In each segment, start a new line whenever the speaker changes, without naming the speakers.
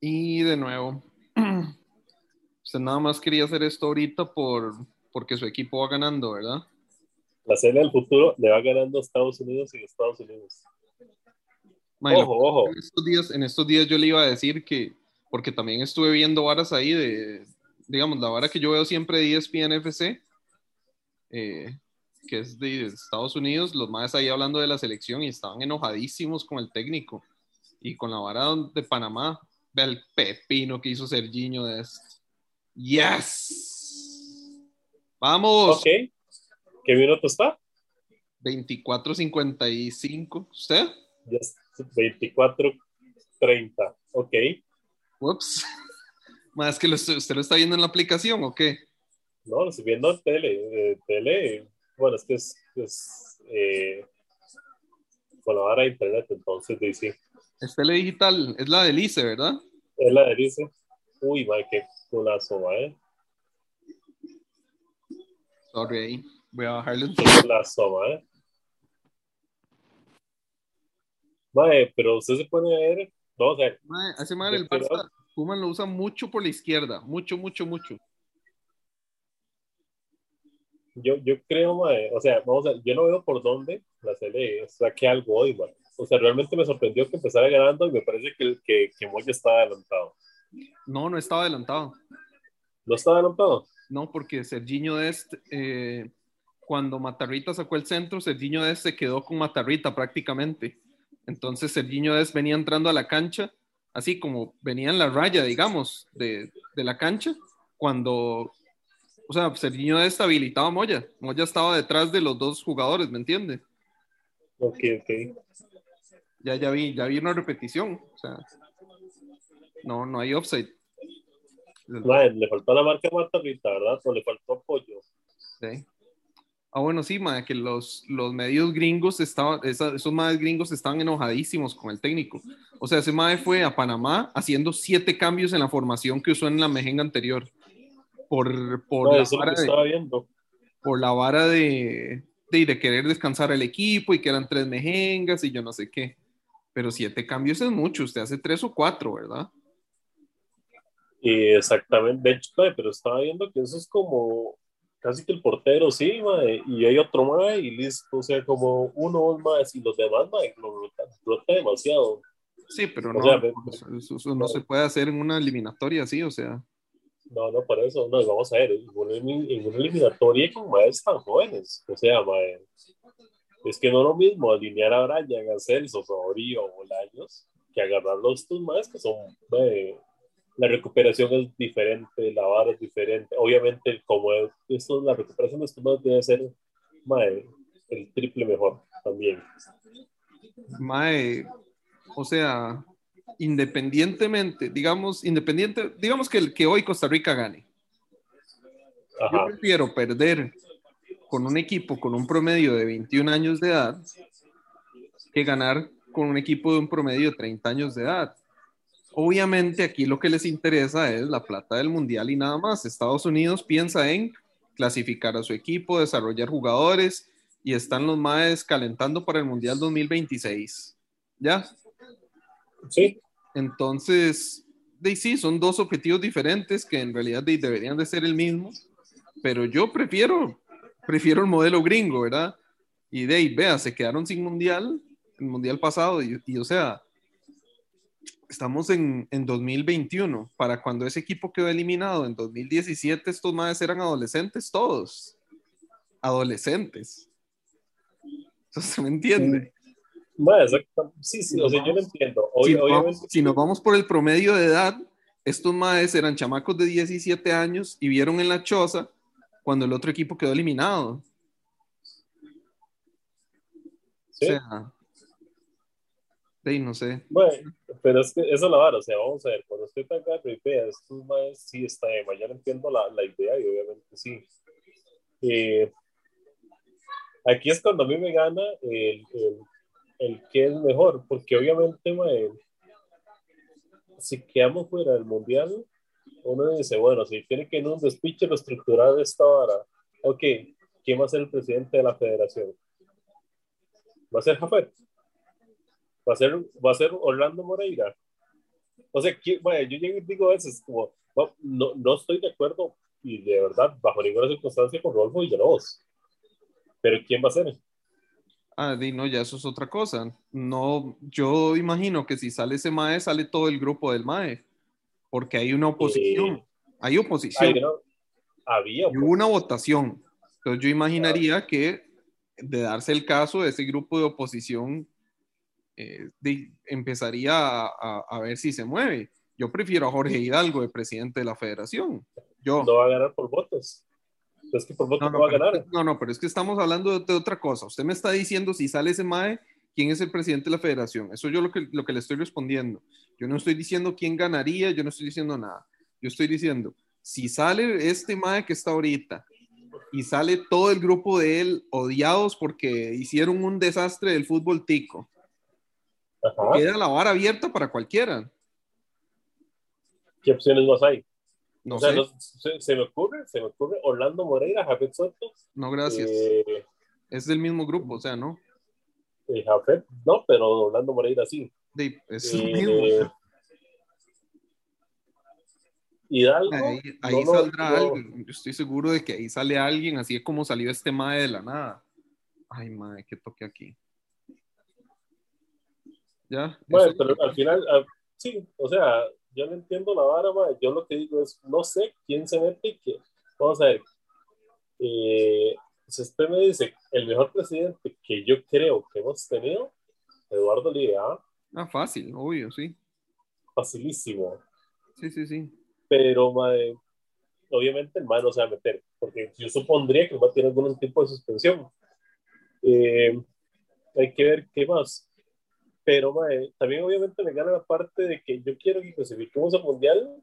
Y de nuevo, usted nada más quería hacer esto ahorita por, porque su equipo va ganando, ¿verdad?
La serie del futuro le va ganando a Estados Unidos y Estados Unidos.
ojo, ojo. En estos, días, en estos días yo le iba a decir que, porque también estuve viendo varas ahí de, digamos, la vara que yo veo siempre de ESPN FC, eh, que es de Estados Unidos, los más ahí hablando de la selección y estaban enojadísimos con el técnico y con la vara de Panamá. Ve el pepino que hizo Serginho de esto. ¡Yes! ¡Vamos!
Ok. ¿Qué minuto está?
24.55. ¿Usted?
Yes. 24.30. Ok.
Ups. Más que usted lo está viendo en la aplicación o qué?
No, lo estoy viendo en tele. Eh, tele bueno, es que es, eh, con la vara de internet, entonces dice.
Es tele digital, es la del ICE, ¿verdad?
Es la del ICE. Uy, madre, qué culazo, ¿eh?
Sorry, voy a bajarle un
Qué culazo, ¿eh? Mae, pero usted se pone a ver, no, o sea,
mae, hace mal el Barça, Kuman lo usa mucho por la izquierda, mucho, mucho, mucho
yo, yo creo, o sea, vamos a, yo no veo por dónde la serie saque algo hoy, man. O sea, realmente me sorprendió que empezara ganando y me parece que, que, que Moya estaba adelantado.
No, no estaba adelantado.
¿No estaba adelantado?
No, porque Serginho Dest, eh, cuando Matarrita sacó el centro, Serginho Dest se quedó con Matarrita prácticamente. Entonces Serginho Dest venía entrando a la cancha, así como venía en la raya, digamos, de, de la cancha, cuando o sea, Serginho deshabilitaba a Moya. Moya estaba detrás de los dos jugadores, ¿me entiende?
Ok, ok.
Ya, ya vi, ya vi una repetición. O sea, no, no hay offside.
le faltó la marca Matarrita, ¿verdad? O le faltó apoyo.
Sí. Ah, bueno, sí, ma, que los, los medios gringos estaban, esos más gringos estaban enojadísimos con el técnico. O sea, ese mae fue a Panamá haciendo siete cambios en la formación que usó en la mejenga anterior por, por, la, vara de, por la vara de, de, querer descansar el equipo y que eran tres mejengas y yo no sé qué. Pero siete cambios es mucho, usted hace tres o cuatro, ¿verdad?
Y exactamente, de hecho, pero estaba viendo que eso es como casi que el portero, sí, y hay otro más y listo, o sea, como uno más y los demás, mae, lo rota demasiado.
Sí, pero no, eso, no se puede hacer en una eliminatoria así, o sea.
No, no, por eso, no, vamos a ver, en una, eliminatoria con madres tan jóvenes, o sea, madre, es que no es lo mismo alinear a Brian, a Celso, Fabrío o Bolaños, que agarrar los más que son, la recuperación es diferente, la vara es diferente, obviamente como esto, la recuperación de estos más debe ser, madre, el triple mejor también.
Mae, o sea, independientemente, digamos, independiente, digamos que, que hoy Costa Rica gane. Yo prefiero perder con un equipo con un promedio de 21 años de edad que ganar con un equipo de un promedio de 30 años de edad. Obviamente aquí lo que les interesa es la plata del mundial y nada más. Estados Unidos piensa en clasificar a su equipo, desarrollar jugadores y están los más calentando para el mundial 2026. ¿Ya?
Sí.
Entonces, de, sí, son dos objetivos diferentes que en realidad deberían de ser el mismo, pero yo prefiero, prefiero el modelo gringo, ¿verdad? Y de ahí, vea, se quedaron sin mundial, el mundial pasado, y, o sea, estamos en, en, 2021, para cuando ese equipo quedó eliminado en 2017, estos madres eran adolescentes todos, adolescentes. ¿Se me entiende?
Sí, sí, o sea, yo lo entiendo.
si, nos vamos por el promedio de edad, estos maes eran chamacos de 17 años y vieron en la choza cuando el otro equipo quedó eliminado.
¿Sí?
O sea, sí, no sé.
Bueno, pero es que eso es la vara, o sea, vamos a ver, cuando usted está acá, estos maes sí está de mañana entiendo la, la, idea y obviamente sí. Eh, aquí es cuando a mí me gana el, el el que es mejor, porque obviamente, si quedamos fuera del mundial, uno dice, bueno, si tiene que en un despiche lo estructurar esta hora, ok, ¿quién va a ser el presidente de la federación? ¿Va a ser Jafet? Va a ser, va a ser Orlando Moreira. O sea, yo digo a veces como, no, no, estoy de acuerdo y de verdad, bajo ninguna circunstancia con Rodolfo Villalobos. Pero ¿quién va a ser?
Ah, no, ya eso es otra cosa. No, yo imagino que si sale ese MAE, sale todo el grupo del MAE, porque hay una oposición. Eh, hay oposición.
Había.
hubo una votación. Entonces yo imaginaría que de darse el caso, ese grupo de oposición eh, empezaría a, ver si se mueve. Yo prefiero a Jorge Hidalgo de presidente de la federación. Yo,
no va a ganar por votos. Es que por votos no, va a ganar.
No, no, pero es que estamos hablando de, otra cosa. Usted me está diciendo si sale ese MAE, quién es el presidente de la federación. Eso yo lo que, lo que le estoy respondiendo. Yo no estoy diciendo quién ganaría, yo no estoy diciendo nada. Yo estoy diciendo, si sale este MAE que está ahorita y sale todo el grupo de él odiados porque hicieron un desastre del fútbol tico, queda la vara abierta para cualquiera.
¿Qué opciones más hay? No sé. se, me ocurre, se me ocurre Orlando Moreira, Jafet Soto.
No, gracias. Eh, es del mismo grupo, o sea, ¿no?
Eh, Jafet, no, pero Orlando Moreira sí.
Es el mismo.
Hidalgo.
Ahí, ahí saldrá alguien. Yo estoy seguro de que ahí sale alguien, así es como salió este mae de la nada. Ay, mae, que toque aquí. ¿Ya?
Bueno, pero al final, ah, sí, o sea, yo no entiendo la vara, mae. Yo lo que digo es, no sé quién se mete y qué. Vamos a ver. Eh, si usted me dice, el mejor presidente que yo creo que hemos tenido, Eduardo Liga.
¿Ah? fácil, obvio, sí.
Facilísimo.
Sí, sí, sí.
Pero, mae, obviamente el mae no se va a meter, porque yo supondría que el mae tiene algún tipo de suspensión. Eh, hay que ver qué más. Pero mae, también obviamente me gana la parte de que yo quiero que clasifiquemos al mundial,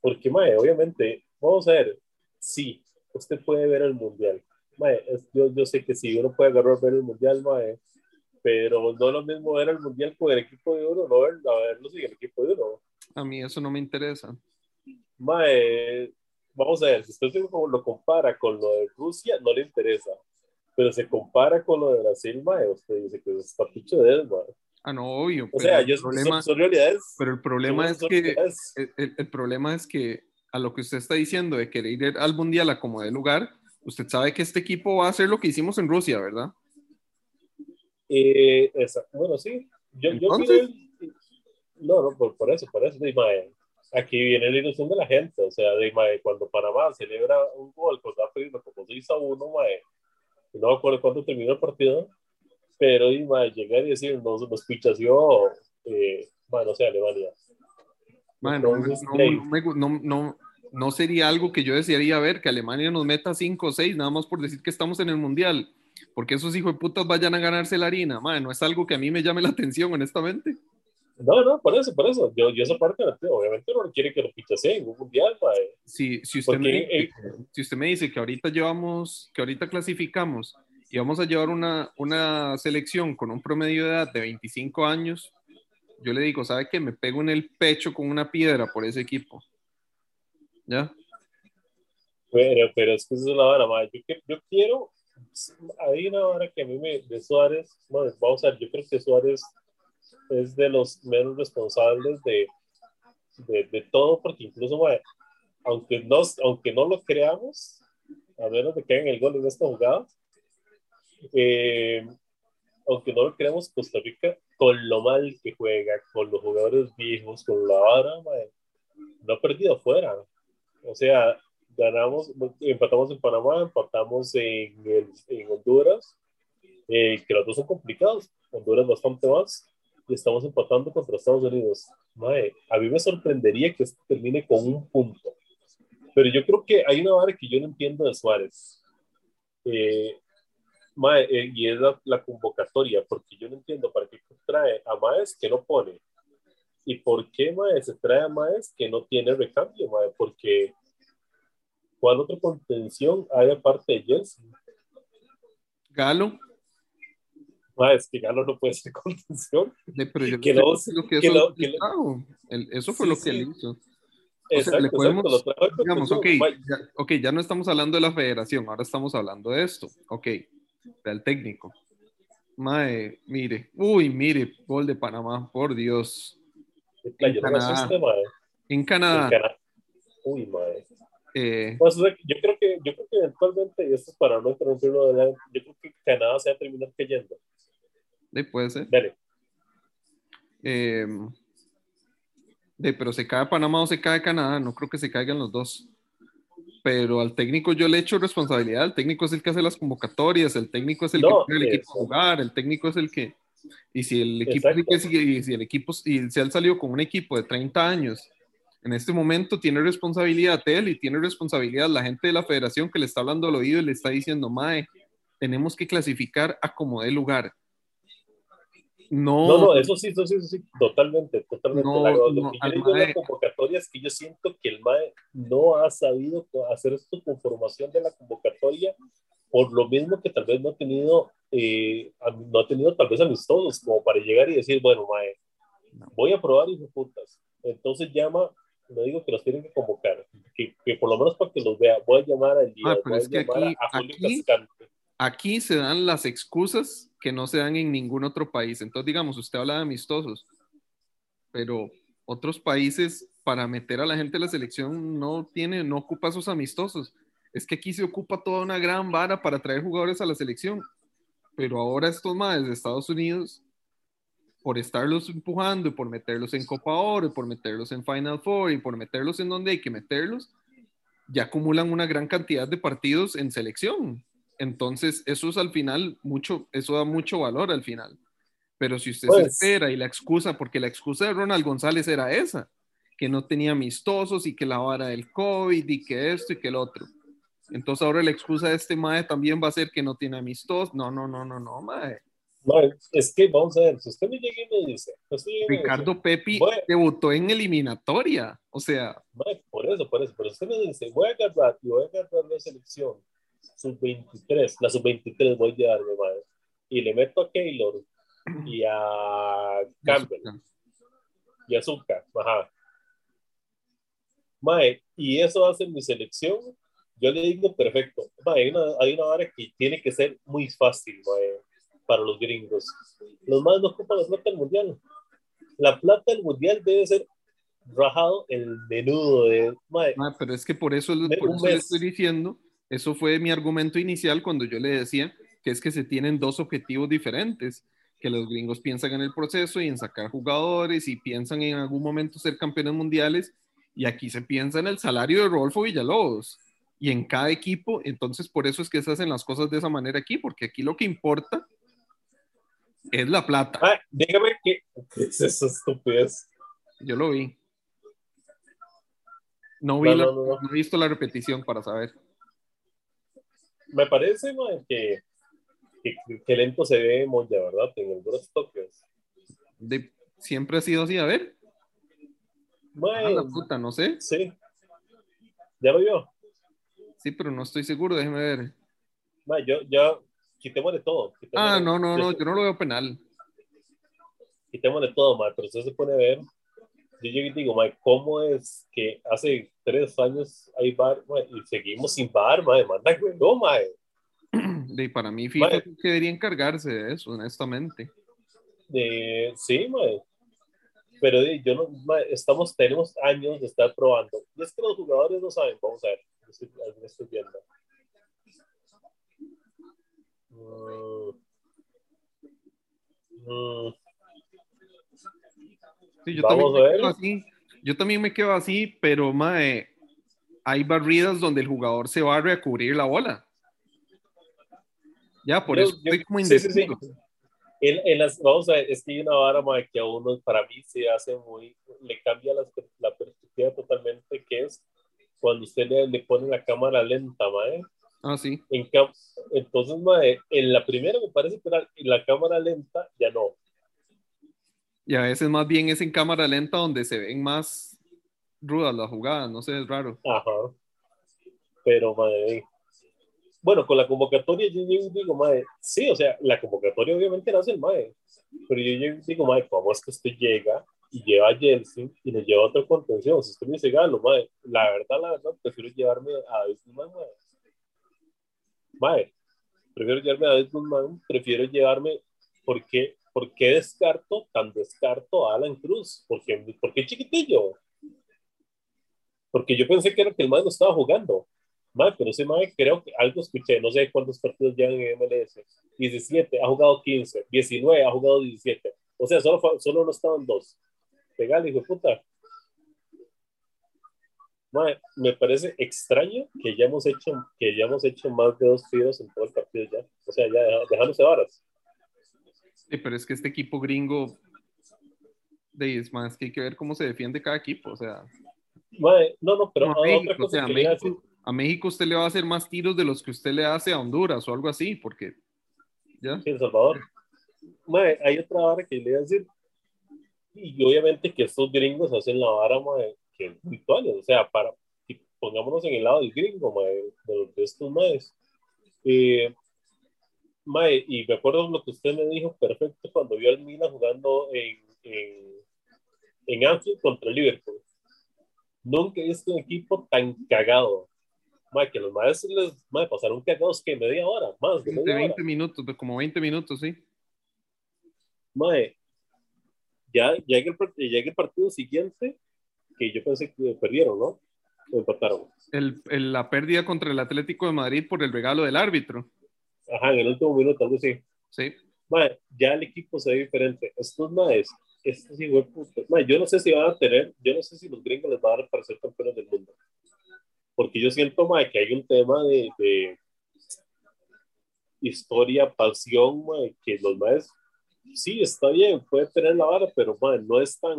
porque mae, obviamente, vamos a ver, sí, usted puede ver el mundial. Mae, yo, yo sé que sí, uno puede agarrar ver el mundial, mae, pero no es lo mismo ver el mundial con el equipo de uno, no verlo, a verlo sin el equipo de uno.
A mí eso no me interesa.
Mae, vamos a ver, si usted lo compara con lo de Rusia, no le interesa. Pero se compara con lo de Brasil, mae, usted dice que está picho de él, mae.
Ah, no, obvio.
O sea, yo, problema, son, realidades.
Pero el problema es que el, el, problema es que a lo que usted está diciendo de querer ir al mundial a como de lugar, usted sabe que este equipo va a hacer lo que hicimos en Rusia, ¿verdad?
Eh, bueno, sí. Yo, ¿Entonces? yo no, no, por, por, eso, por eso, aquí viene la ilusión de la gente, o sea, de, cuando Panamá celebra un gol contra África como 6 a 1, no me acuerdo cuándo terminó el partido, pero y, llegar y decir, nos, nos pichaseó, eh, bueno, o sea, Alemania.
Bueno, no, no, no, sería algo que yo desearía ver, que Alemania nos meta 5 o 6, nada más por decir que estamos en el Mundial, porque esos hijos de putas vayan a ganarse la harina, man, no es algo que a mí me llame la atención, honestamente.
No, no, por eso, por eso. Yo, yo esa parte, obviamente, no quiere que lo pichaseen en un mundial, mae.
Si, si, usted me, dice, si usted me dice que ahorita llevamos, que ahorita clasificamos y vamos a llevar una, una selección con un promedio de edad de 25 años, yo le digo, ¿sabe qué? Me pego en el pecho con una piedra por ese equipo. ¿Ya?
Pero, pero es que eso es la vara, Yo, yo quiero, hay una vara que a mí me, de Suárez, bueno, vamos a ver, yo creo que Suárez es de los menos responsables de, de, de todo, porque incluso, aunque, no, aunque no lo creamos, a menos de que hagan el gol en esta jugada, eh, aunque no lo creamos, Costa Rica, con lo mal que juega, con los jugadores viejos, con la vara, no ha perdido afuera. O sea, ganamos, empatamos en Panamá, empatamos en, en Honduras, eh, que los dos son complicados. Honduras bastante más, y estamos empatando contra Estados Unidos. a mí me sorprendería que esto termine con un punto. Pero yo creo que hay una vara que yo no entiendo de Suárez. Eh, eh, y es la, convocatoria, porque yo no entiendo para qué trae a Maes que no pone. ¿Y por qué Maes se trae a Maes que no tiene recambio, Mae? Porque ¿cuál otra contención hay aparte de Jensen?
Galo.
Ah, es que Galo no puede ser contención.
pero yo que lo, que eso, que eso fue lo que él hizo. Exacto, le podemos, digamos, okay, ya, ok, ya no estamos hablando de la federación, ahora estamos hablando de esto. Ok, del técnico. Mae, mire, uy, mire, gol de Panamá, por Dios.
En Canadá. Este,
en Canadá.
Uy, mae. Eh, pues, yo, creo que, yo creo que eventualmente, y esto es para no interrumpirlo, yo creo que Canadá se va a terminar cayendo.
Sí, puede ser.
Dale.
Eh, de, pero se cae Panamá o se cae Canadá, no creo que se caigan los dos. Pero al técnico yo le echo responsabilidad, el técnico es el que hace las convocatorias, el técnico es el que pone el equipo a jugar, el técnico es el que... Y si el equipo, y si el equipo, y si él salió con un equipo de 30 años, en este momento tiene responsabilidad él y tiene responsabilidad la gente de la federación que le está hablando al oído y le está diciendo, Mae, tenemos que clasificar a como dé lugar no,
no, eso sí, eso sí, eso sí, totalmente, totalmente. No, lo que yo la convocatoria es que yo siento que el MAE no ha sabido hacer esto con formación de la convocatoria, por lo mismo que tal vez no ha tenido, eh, no ha tenido tal vez amistosos como para llegar y decir, bueno, MAE, voy a probar y putas. Entonces llama, no digo que los tienen que convocar, que, que por lo menos para que los vea, voy a llamar al día,
ah,
voy a llamar
aquí, a, Julio aquí, aquí se dan las excusas que no se dan en ningún otro país. Entonces, digamos, usted habla de amistosos, pero otros países para meter a la gente a la selección no tiene, no ocupa esos amistosos. Es que aquí se ocupa toda una gran vara para traer jugadores a la selección. Pero ahora estos más de Estados Unidos, por estarlos empujando y por meterlos en Copa Oro y por meterlos en Final Four y por meterlos en donde hay que meterlos, ya acumulan una gran cantidad de partidos en selección. Entonces, eso es al final mucho, eso da mucho valor al final. Pero si usted se pues espera y la excusa, porque la excusa de Ronald González era esa, que no tenía amistosos y que la vara del COVID y que esto y que el otro. Entonces ahora la excusa de este Mae también va a ser que no tiene amistosos. No, no, no, no, no, Mae.
No, es que vamos a ver, si usted me llega y me dice,
Ricardo Pepi debutó en eliminatoria, o sea.
por eso, por eso, pero usted me dice, voy a agarrar y voy a agarrar la selección sub-23, la sub-23 voy a llevarme, madre. Y le meto a Keylor y a Campbell y a Zucca, ajá. Mae, y eso hace mi selección, yo le digo perfecto. Mae, hay una, hay una vara que tiene que ser muy fácil, mae, para los gringos. Los más no ocupan la plata del mundial. La plata del mundial debe ser rajado el menudo de. Mae,
pero es que por eso, por eso le estoy diciendo eso fue mi argumento inicial cuando yo le decía que es que se tienen dos objetivos diferentes, que los gringos piensan en el proceso y en sacar jugadores y piensan en algún momento ser campeones mundiales y aquí se piensa en el salario de Rodolfo Villalobos y en cada equipo, entonces por eso es que se hacen las cosas de esa manera aquí, porque aquí lo que importa es la plata.
Ah, dígame qué es esa estupidez.
Yo lo vi. No, vi no he visto la repetición para saber
me parece que, que, lento se ve Moya, ¿verdad? En el Bros
De, siempre ha sido así, a ver.
Bueno,
ah, la puta, no sé.
Sí. ¿Ya lo vio?
Sí, pero no estoy seguro, déjeme ver.
yo, ya, quitémosle todo.
ah, no, no, no, yo no lo veo penal.
Quitémosle todo, ma, pero usted se pone a ver yo llego y digo, Mike, ¿cómo es que hace tres años hay bar y seguimos sin bar, mae? Manda no, mae.
De, para mí, FIFA que debería encargarse de eso, honestamente.
De, sí, mae. Pero yo no, estamos, tenemos años de estar probando. Y es que los jugadores no saben, vamos a ver, estoy, estoy viendo.
Mm. Sí, yo también me quedo así. Yo también me quedo así, pero mae, hay barridas donde el jugador se barre a cubrir la bola. Ya, por eso estoy como indeciso.
En, las, vamos a ver, es que hay una vara mae, que a uno, para mí, se hace muy, le cambia la, la perspectiva totalmente, que es cuando usted le, le pone la cámara lenta, mae.
Ah, sí.
En, entonces, mae, en la primera me parece que en la cámara lenta ya no
y a veces más bien es en cámara lenta donde se ven más rudas las jugadas, no sé, es raro.
Ajá. Pero, madre, bueno, con la convocatoria yo digo, madre, sí, o sea, la convocatoria obviamente la hace el madre, pero yo digo, madre, ¿cómo es que usted llega y lleva a Jelsin y le lleva otra contención? Si usted me dice, Galo, madre, la verdad, la verdad, prefiero llevarme a David madre. Madre, prefiero llevarme a David Guzmán, prefiero llevarme ¿por qué, ¿por qué descarto, tan descarto a Alan Cruz? Porque, porque chiquitillo. Porque yo pensé que era que el man no estaba jugando. Man, pero ese man creo que algo escuché, no sé cuántos partidos llevan en MLS. 17, ha jugado 15. 19, ha jugado 17. O sea, solo, solo no estaban dos. Legal, hijo de puta me parece extraño que ya hemos hecho que ya hemos hecho más de dos tiros en todo el partido ya. O sea, ya dejándose varas.
Sí, pero es que este equipo gringo de es más que hay que ver cómo se defiende cada equipo, o sea.
no, no, pero
a, México, o sea, a, México, a, México, usted le va a hacer más tiros de los que usted le hace a Honduras o algo así, porque
ya. Sí, El Salvador. hay otra vara que le voy a decir. Y obviamente que estos gringos hacen la vara, madre, que virtuales, o sea, para, pongámonos en el lado del gringo, mae, de, de, estos maes. Eh, mae, y me acuerdo lo que usted me dijo perfecto cuando vio al Milan jugando en, en, en Anfield contra el Liverpool. Nunca he visto un equipo tan cagado. Mae, que los maes les mae, pasaron cagados que media hora, más de, media
20 minutos, como 20 minutos, sí.
Mae, ya llega el, llega el partido siguiente que yo pensé que perdieron, ¿no? O empataron.
El, la pérdida contra el Atlético de Madrid por el regalo del árbitro.
Ajá, en el último minuto, algo así.
Sí.
ya el equipo se ve diferente. Estos maes, estos igual yo no sé si van a tener, yo no sé si los gringos les van a dar para ser campeones del mundo. Porque yo siento, mae, que hay un tema de, de historia, pasión, mae, que los maes, sí, está bien, puede tener la vara, pero mae, no es tan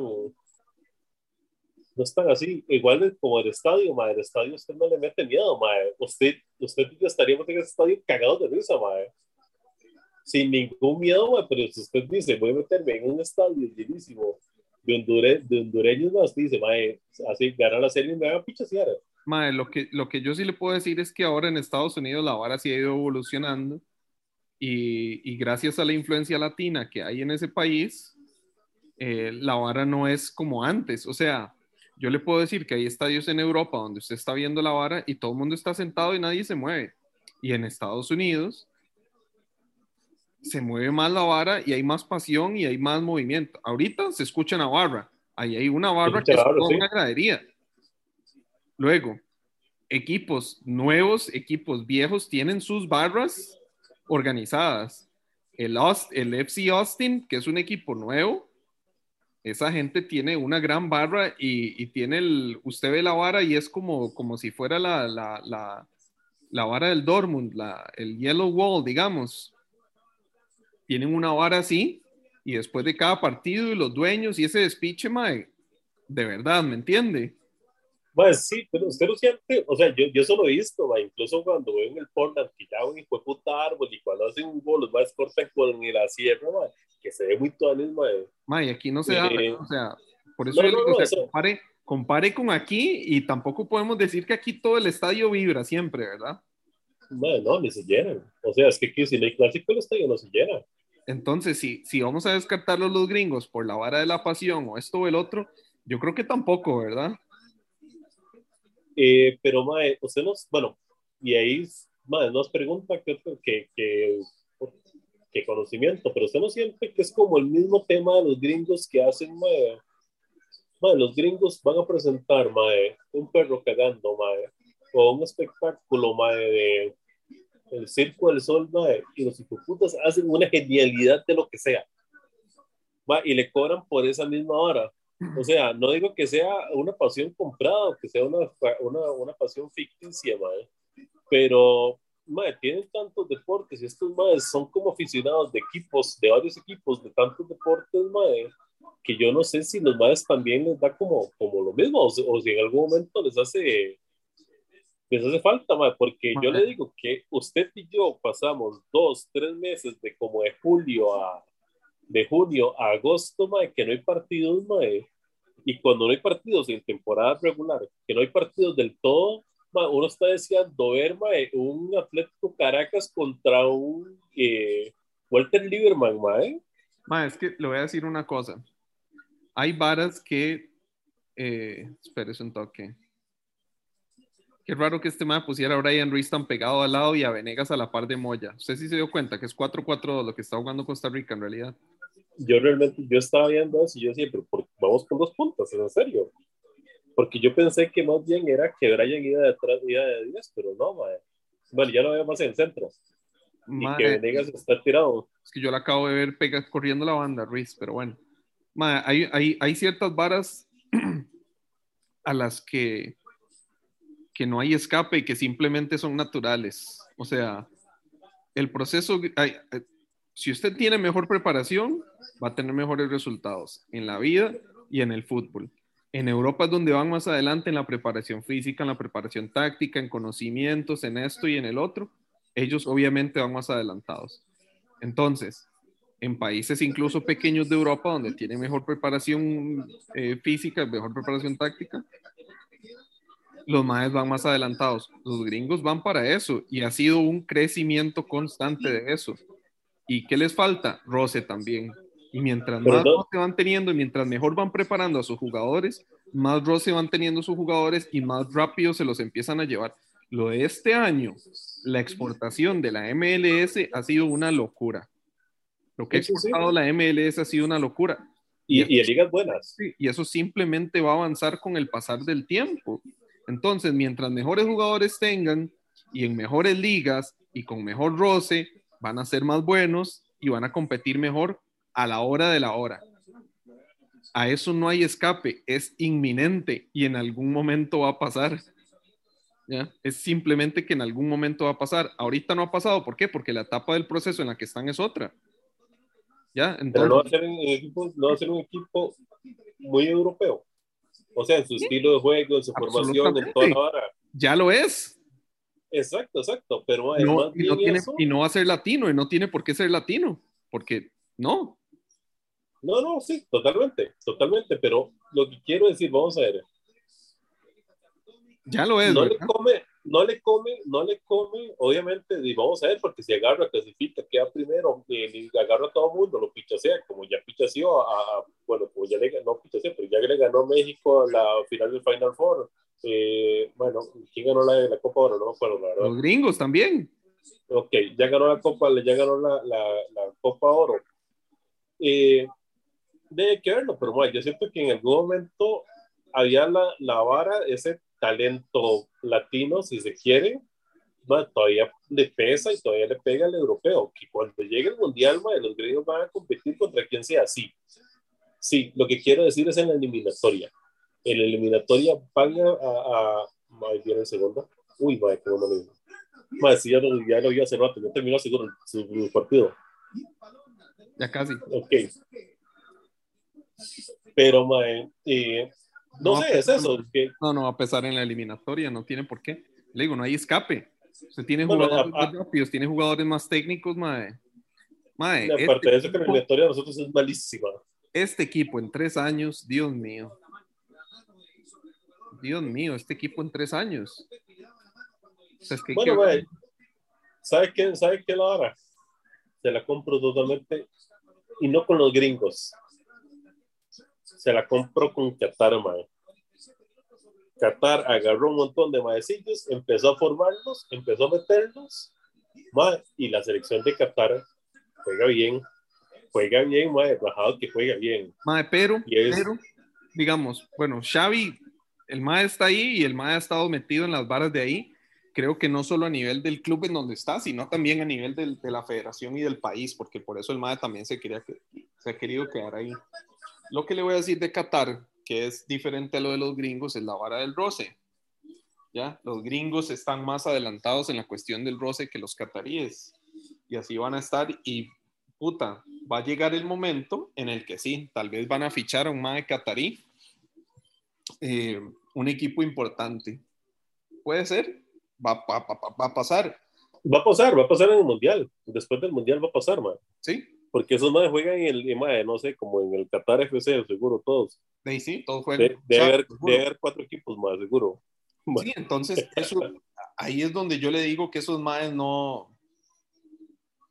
no están así. Igual como el estadio, madre. El estadio usted no le mete miedo, madre. Usted, usted estaríamos en ese estadio cagado de risa, madre. Sin ningún miedo, madre. Pero si usted dice, voy a meterme en un estadio llenísimo de, hondure, de hondureños más, dice, madre, así ganar la serie me va a pichasear.
Madre, lo que, lo que yo sí le puedo decir es que ahora en Estados Unidos la vara sí ha ido evolucionando. Y, y gracias a la influencia latina que hay en ese país, eh, la vara no es como antes. O sea, yo le puedo decir que hay estadios en Europa donde usted está viendo la vara y todo el mundo está sentado y nadie se mueve. Y en Estados Unidos se mueve más la vara y hay más pasión y hay más movimiento. Ahorita se escucha una barra. Ahí hay una barra que es una gradería. Luego, equipos nuevos, equipos viejos tienen sus barras organizadas. El, el FC Austin, que es un equipo nuevo, esa gente tiene una gran barra y, tiene el, usted ve la vara y es como, como si fuera la, la, la, la vara del Dortmund, el Yellow Wall, digamos. Tienen una vara así y después de cada partido y los dueños y ese despiche, mae, de verdad, ¿me entiende?
Pues sí, pero usted lo siente, o sea, yo, yo solo he visto, incluso cuando veo en el Portland que ya un hijo de puta árbol y cuando hacen un gol los a cortan con la sierra, que se ve muy tuanis, mae.
Mae, aquí no se da, eh, o sea, por eso, digo, compare, compare, con aquí y tampoco podemos decir que aquí todo el estadio vibra siempre, ¿verdad?
Mae, no, ni se llena. O sea, es que aquí si no hay clásico el estadio no se llena.
Entonces, si, si vamos a descartarlos los gringos por la vara de la pasión o esto o el otro, yo creo que tampoco, ¿verdad?
Eh, pero, mae, usted nos, bueno, y ahí, mae, nos pregunta que, que, que, conocimiento, pero usted no siente que es como el mismo tema de los gringos que hacen, mae, mae los gringos van a presentar, mae, un perro cagando, mae, o un espectáculo, mae, de el circo del sol, mae, y los hipoputas hacen una genialidad de lo que sea, mae, y le cobran por esa misma hora. O sea, no digo que sea una pasión comprada, que sea una, una, una pasión ficticia, madre, pero madre, tienen tantos deportes y estos madres son como aficionados de equipos, de varios equipos, de tantos deportes, madre, que yo no sé si los madres también les da como, como lo mismo o, si en algún momento les hace les hace falta, madre, porque yo le digo que usted y yo pasamos dos, tres meses de como de julio a, de junio a agosto, mae, que no hay partidos, mae, y cuando no hay partidos en temporada regular, que no hay partidos del todo, mae, uno está deseando ver mae, un Atlético Caracas contra un eh, Walter Lieberman, mae.
mae. es que le voy a decir una cosa. Hay varas que, eh, espérese un toque. Qué raro que este mae pusiera a Brian Ruiz tan pegado al lado y a Venegas a la par de Moya. Usted sí se dio cuenta que es 4-4 lo que está jugando Costa Rica en realidad.
Yo realmente, yo estaba viendo eso y yo decía, pero vamos con dos puntos, en serio. Porque yo pensé que más bien era que Brian iba detrás, iba de 10, pero no, mae. Bueno, ya lo veo más en el centro. y que Venegas está tirado.
Es que yo la acabo de ver pega, corriendo la banda, Ruiz, pero bueno. Mae, hay, hay, hay ciertas varas a las que que no hay escape y que simplemente son naturales. O sea, el proceso, si usted tiene mejor preparación, va a tener mejores resultados en la vida y en el fútbol. En Europa es donde van más adelante en la preparación física, en la preparación táctica, en conocimientos, en esto y en el otro. Ellos obviamente van más adelantados. Entonces, en países incluso pequeños de Europa, donde tienen mejor preparación eh, física, mejor preparación táctica, los maes van más adelantados. Los gringos van para eso y ha sido un crecimiento constante de eso. ¿Y qué les falta? Roce también. Y mientras más roce van teniendo y mientras mejor van preparando a sus jugadores, más roce van teniendo sus jugadores y más rápido se los empiezan a llevar. Lo de este año, la exportación de la MLS ha sido una locura. Lo que ha exportado la MLS ha sido una locura.
Y, y, y ligas buenas.
y eso simplemente va a avanzar con el pasar del tiempo. Entonces, mientras mejores jugadores tengan y en mejores ligas y con mejor roce, van a ser más buenos y van a competir mejor a la hora de la hora. A eso no hay escape, es inminente y en algún momento va a pasar. ¿Ya? Es simplemente que en algún momento va a pasar. Ahorita no ha pasado, ¿por qué? Porque la etapa del proceso en la que están es otra. ¿Ya?
Entonces, Pero no va, a ser un equipo, no va a ser un equipo muy europeo. O sea, en su estilo de juego, en su formación, en toda la hora.
Ya lo es.
Exacto, exacto. Pero
no, y, no tiene, y no va a ser latino, y no tiene por qué ser latino, porque no.
No, no, sí, totalmente, totalmente. Pero lo que quiero decir, vamos a ver.
Ya lo es.
No le come, no le come, no le come, obviamente, y vamos a ver, porque si agarra, clasifica, queda primero, y, agarra a todo el mundo, lo pichasea, como ya pichaseó a, bueno, como ya le ganó, pichasea, pero ya le ganó México a la final del Final Four. Eh, bueno, ¿quién ganó la, la Copa Oro? No me acuerdo, la verdad.
Los gringos también.
Ok, ya ganó la Copa, ya ganó la, la, la Copa Oro. Eh, debe que verlo, pero bueno, yo siento que en algún momento había la, la vara, ese talento latino, si se quiere, todavía le pesa y todavía le pega al europeo, que cuando llegue el mundial, los griegos van a competir contra quien sea, sí. Sí, lo que quiero decir es en la eliminatoria. En la eliminatoria van a... a, a viene el segundo. Uy, madre, cómo no lo Madre, sí, ya lo, ya lo vi hace rato, ya terminó seguro su, partido.
Ya casi.
Ok. Pero, madre, eh, no, sé, es eso. Que...
No, no a pesar en la eliminatoria, no tiene por qué. Le digo, no hay escape. Se tiene jugadores más rápidos, tiene jugadores más técnicos, mae.
mae aparte este de eso, que la eliminatoria de nosotros es malísima.
Este equipo en tres años, Dios mío. Dios mío, este equipo en tres años.
bueno, mae, ¿sabe qué, ¿sabe qué la hora? Se la compro totalmente y no con los gringos se la compró con Qatar, mae. Qatar agarró un montón de maecillos, empezó a formarlos, empezó a meterlos, mae, y la selección de Qatar juega bien, juega bien, mae, bajado que juega bien.
Mae, pero, pero, digamos, bueno, Xavi, el mae está ahí y el mae ha estado metido en las varas de ahí, creo que no solo a nivel del club en donde está, sino también a nivel de la federación y del país, porque por eso el mae también se, quería, se ha querido quedar ahí. Lo que le voy a decir de Qatar, que es diferente a lo de los gringos, es la vara del roce. ¿Ya? Los gringos están más adelantados en la cuestión del roce que los cataríes. Y así van a estar. Y puta, va a llegar el momento en el que sí, tal vez van a fichar a un de catarí, eh, un equipo importante. Puede ser, va, va, va, a pasar.
Va a pasar, va a pasar en el mundial. Después del mundial va a pasar, man.
Sí,
porque esos madres juegan en el, no sé, como en el Qatar FC, seguro todos.
Sí, sí, todos juegan.
Debe, haber, cuatro equipos más, seguro.
Sí, entonces eso, ahí es donde yo le digo que esos madres no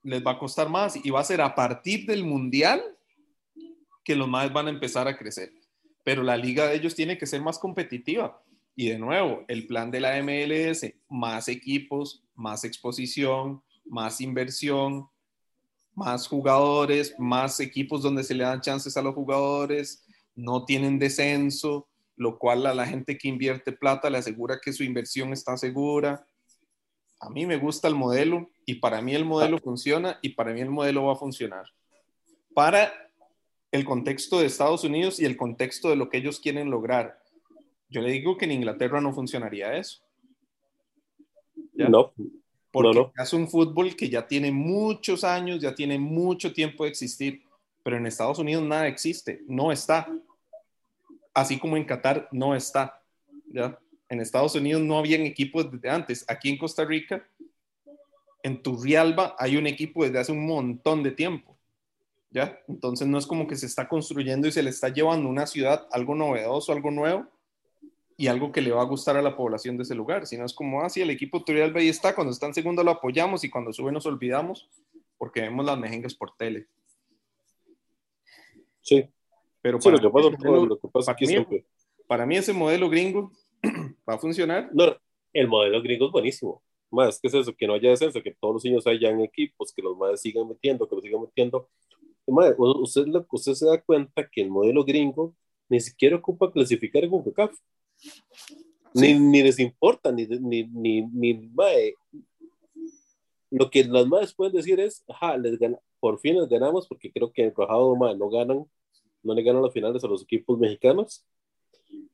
les va a costar más y va a ser a partir del mundial que los madres van a empezar a crecer. Pero la liga de ellos tiene que ser más competitiva. Y de nuevo, el plan de la MLS, más equipos, más exposición, más inversión, más jugadores, más equipos donde se le dan chances a los jugadores, no tienen descenso, lo cual a la gente que invierte plata le asegura que su inversión está segura. A mí me gusta el modelo y para mí el modelo funciona y para mí el modelo va a funcionar. Para el contexto de Estados Unidos y el contexto de lo que ellos quieren lograr. Yo le digo que en Inglaterra no funcionaría eso.
No.
Porque no, es un fútbol que ya tiene muchos años, ya tiene mucho tiempo de existir, pero en Estados Unidos nada existe, no está. Así como en Qatar no está. ¿ya? En Estados Unidos no habían equipos desde antes. Aquí en Costa Rica, en Turrialba, hay un equipo desde hace un montón de tiempo. ¿Ya? Entonces no es como que se está construyendo y se le está llevando una ciudad algo novedoso, algo nuevo y algo que le va a gustar a la población de ese lugar, sino es como, así ah, el equipo Turrialba ahí está, cuando está en segundo lo apoyamos y cuando sube nos olvidamos porque vemos las mejengas por tele.
Sí.
Pero
para, lo que pasa,
para mí ese modelo gringo va a funcionar.
No, el modelo gringo es buenísimo. Más que es eso, que no haya descenso, que todos los niños hayan equipos, que los madres sigan metiendo, que los sigan metiendo usted, usted se da cuenta que el modelo gringo ni siquiera ocupa clasificar con CACAF. Ni, ni, les importa, ni, ni, ni, ni Lo que las madres pueden decir es, ajá, les por fin les ganamos, porque creo que en Rojado no ganan, no le ganan las finales a los equipos mexicanos,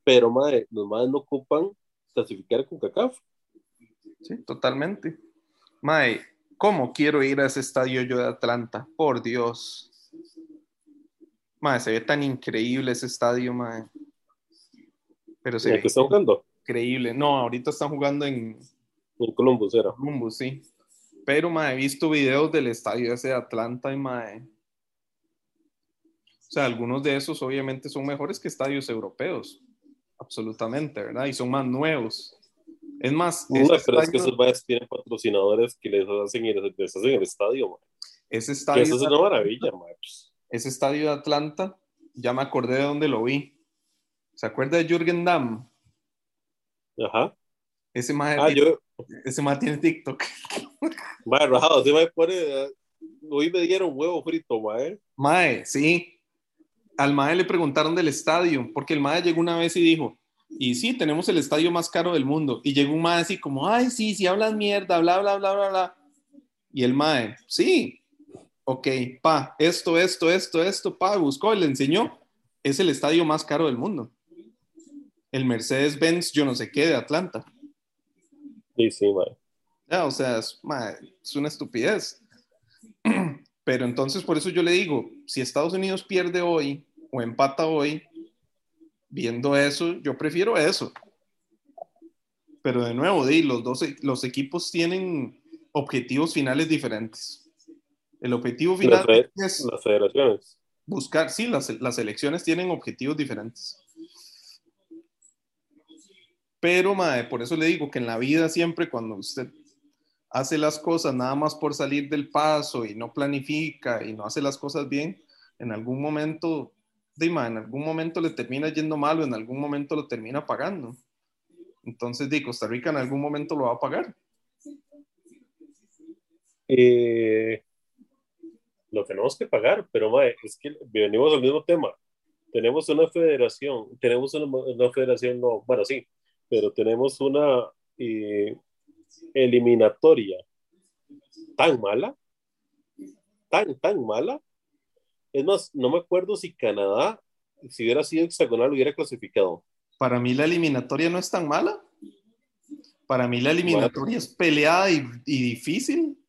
pero madre, los madres no ocupan clasificar con CACAF.
Sí, totalmente. Mae, ¿cómo quiero ir a ese estadio yo de Atlanta? Por Dios. Madre, se ve tan increíble ese estadio, madre.
Pero se ve que está jugando?
Increíble. No, ahorita están jugando en...
En Columbus, era.
Columbus, sí. Pero, madre, he visto videos del estadio ese de Atlanta y, madre... O sea, algunos de esos obviamente son mejores que estadios europeos. Absolutamente, ¿verdad? Y son más nuevos. Es más...
No, pero es que esos madres tienen patrocinadores que les hacen, les hacen el estadio, madre.
Ese estadio...
eso es una maravilla, madre
ese estadio de Atlanta, ya me acordé de dónde lo vi. ¿Se acuerda de Jürgen Damm?
Ajá.
Ese más ah, yo... ese más tiene TikTok.
Mae, rajado, se me pone. Hoy me dieron huevo frito, mae.
Mae, sí. Al mae le preguntaron del estadio, porque el mae llegó una vez y dijo, y sí, tenemos el estadio más caro del mundo. Y llegó un mae así como, ay, sí, sí hablas mierda, bla, bla, bla, bla, bla. Y el mae, sí, ok, pa, esto, esto, esto, esto, pa, buscó y le enseñó. Es el estadio más caro del mundo. El Mercedes-Benz, yo no sé qué, de Atlanta.
Sí, sí, man.
Ya, o sea, es, es una estupidez. Pero entonces, por eso yo le digo, si Estados Unidos pierde hoy o empata hoy, viendo eso, yo prefiero eso. Pero de nuevo, los dos los equipos tienen objetivos finales diferentes. El objetivo final
es las federaciones.
buscar, sí, las, las elecciones tienen objetivos diferentes. Pero, madre, por eso le digo que en la vida siempre cuando usted hace las cosas nada más por salir del paso y no planifica y no hace las cosas bien, en algún momento, dime, en algún momento le termina yendo mal o en algún momento lo termina pagando. Entonces, di, Costa Rica en algún momento lo va a pagar.
Eh, lo tenemos que pagar, pero mae, es que venimos al mismo tema. Tenemos una federación, tenemos una, federación, no, bueno, sí, pero tenemos una eh, eliminatoria tan mala, tan, tan mala. Es más, no me acuerdo si Canadá, si hubiera sido hexagonal, hubiera clasificado.
Para mí la eliminatoria no es tan mala. Para mí la eliminatoria es peleada y, y difícil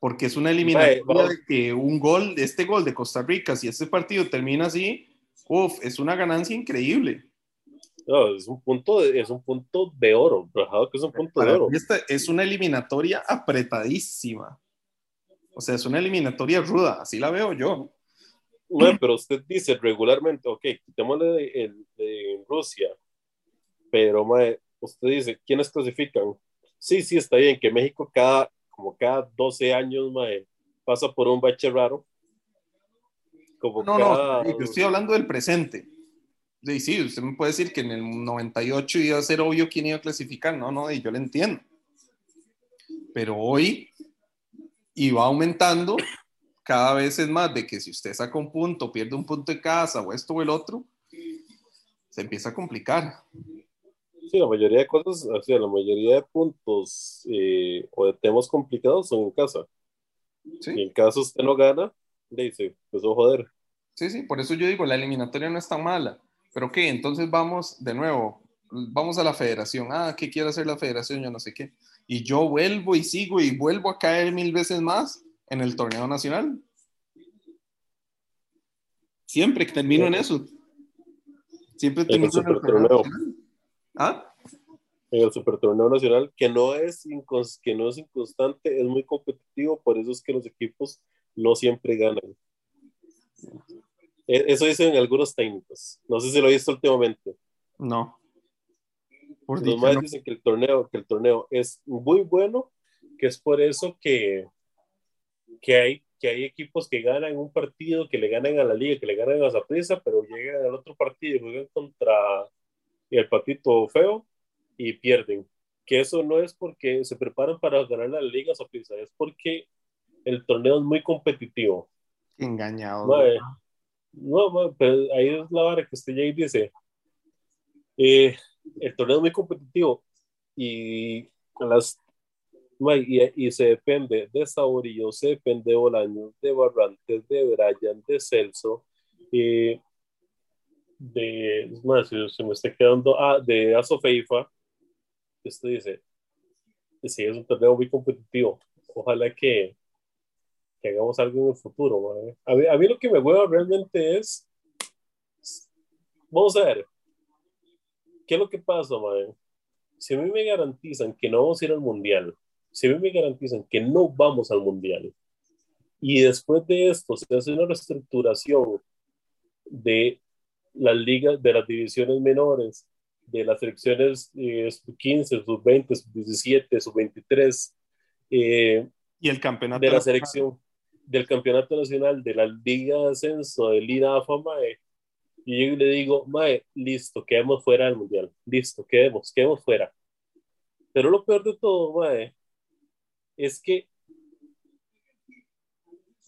porque es una eliminatoria de que un gol, este gol de Costa Rica, si este partido termina así, uff, es una ganancia increíble.
No, es un punto de, es un punto de oro, que es un punto de oro.
Esta es una eliminatoria apretadísima. O sea, es una eliminatoria ruda, así la veo yo.
No, pero usted dice regularmente, ok, quitémosle de, de, Rusia, pero usted dice, ¿quiénes clasifican? Sí, sí, está bien que México cada, como cada 12 años, pasa por un bache raro.
Como no, no, estoy hablando del presente. Sí, sí, usted me puede decir que en el 98 iba a ser obvio quién iba a clasificar, no, no, y yo lo entiendo. Pero hoy iba aumentando cada vez es más de que si usted saca un punto, pierde un punto de casa o esto o el otro, se empieza a complicar.
Sí, la mayoría de cosas, o sea, la mayoría de puntos eh, o de temas complicados son en casa. Sí. Y en caso usted no gana, dice, pues joder.
Sí, sí, por eso yo digo, la eliminatoria no es tan mala. Pero qué, entonces vamos de nuevo, vamos a la federación. Ah, ¿qué quiere hacer la federación? Yo no sé qué. Y yo vuelvo y sigo y vuelvo a caer mil veces más en el torneo nacional. Siempre que termino en eso. Siempre termino en el, torneo nacional.
¿Ah? En el super torneo nacional, que no, es que no es inconstante, es muy competitivo, por eso es que los equipos no siempre ganan. E, eso dicen algunos técnicos. No sé si lo he visto últimamente.
No.
Por los más dicen que el torneo, que el torneo es muy bueno, que es por eso que, que hay que hay equipos que ganan un partido, que le ganan a la liga, que le ganan a Zaprisa, pero llegan al otro partido y juegan contra el patito feo y pierden. Que eso no es porque se preparan para ganar la liga Zaprisa, es porque el torneo es muy competitivo.
Engañado.
no, pero ahí es la vara que usted ya dice, eh, el torneo es muy competitivo y las y, se depende de Saurillo, se depende de Bolaños, de Barrantes, de Brian, de Celso, eh, de, más, se me está quedando, ah, de Asofeifa, esto dice, sí, es un torneo muy competitivo, ojalá que, que hagamos algo en el futuro, a, mí, a mí, lo que me hueva realmente es, vamos a ver, ¿qué es lo que pasa, madre? Si a mí me garantizan que no vamos a ir al mundial, si a mí me garantizan que no vamos al mundial y después de esto se hace una reestructuración de las ligas, de las divisiones menores, de las selecciones eh, sub-15, sub-20, sub-17, sub-23,
y el campeonato
de la selección del campeonato nacional, de la liga de ascenso, de Liga AFA, y yo le digo, mae, listo, quedemos fuera del mundial, listo, quedemos, quedemos fuera. Pero lo peor de todo, mae, es que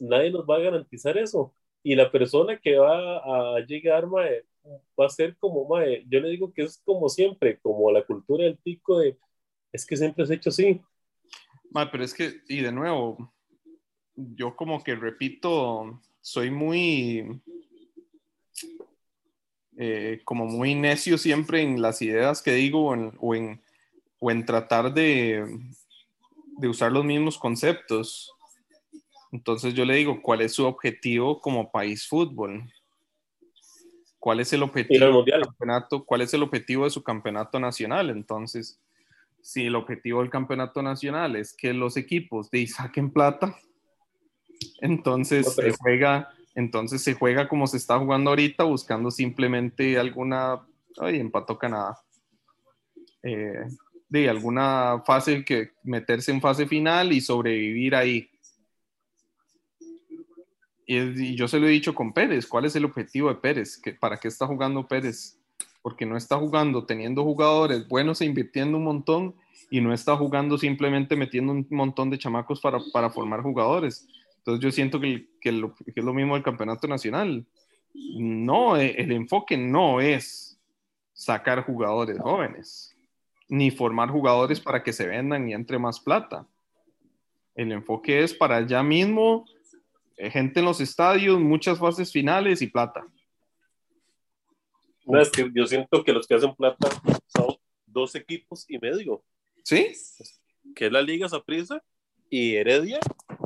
nadie nos va a garantizar eso. Y la persona que va a llegar, va a ser como, mae, yo le digo que es como siempre, como la cultura del tico de, es que siempre ha hecho así.
Mae, pero es que, y de nuevo, yo como que repito, soy muy, eh, como muy necio siempre en las ideas que digo o en, o en tratar de, de usar los mismos conceptos. Entonces yo le digo, ¿cuál es su objetivo como país fútbol? ¿Cuál es el objetivo del campeonato? ¿Cuál es el objetivo de su campeonato nacional? Entonces, si el objetivo del campeonato nacional es que los equipos de saquen plata, entonces se juega, entonces se juega como se está jugando ahorita, buscando simplemente alguna, ay, empató Canadá. Eh, de alguna fase que meterse en fase final y sobrevivir ahí. Y, yo se lo he dicho con Pérez, ¿cuál es el objetivo de Pérez? ¿Para qué está jugando Pérez? Porque no está jugando teniendo jugadores buenos e invirtiendo un montón y no está jugando simplemente metiendo un montón de chamacos para, para formar jugadores. Entonces yo siento que, que, lo, que, es lo mismo del campeonato nacional. No, el enfoque no es sacar jugadores jóvenes ni formar jugadores para que se vendan y entre más plata. El enfoque es para ya mismo gente en los estadios, muchas fases finales y plata.
No, es que yo siento que los que hacen plata son dos equipos y medio.
¿Sí?
Que es la Liga Saprissa y Heredia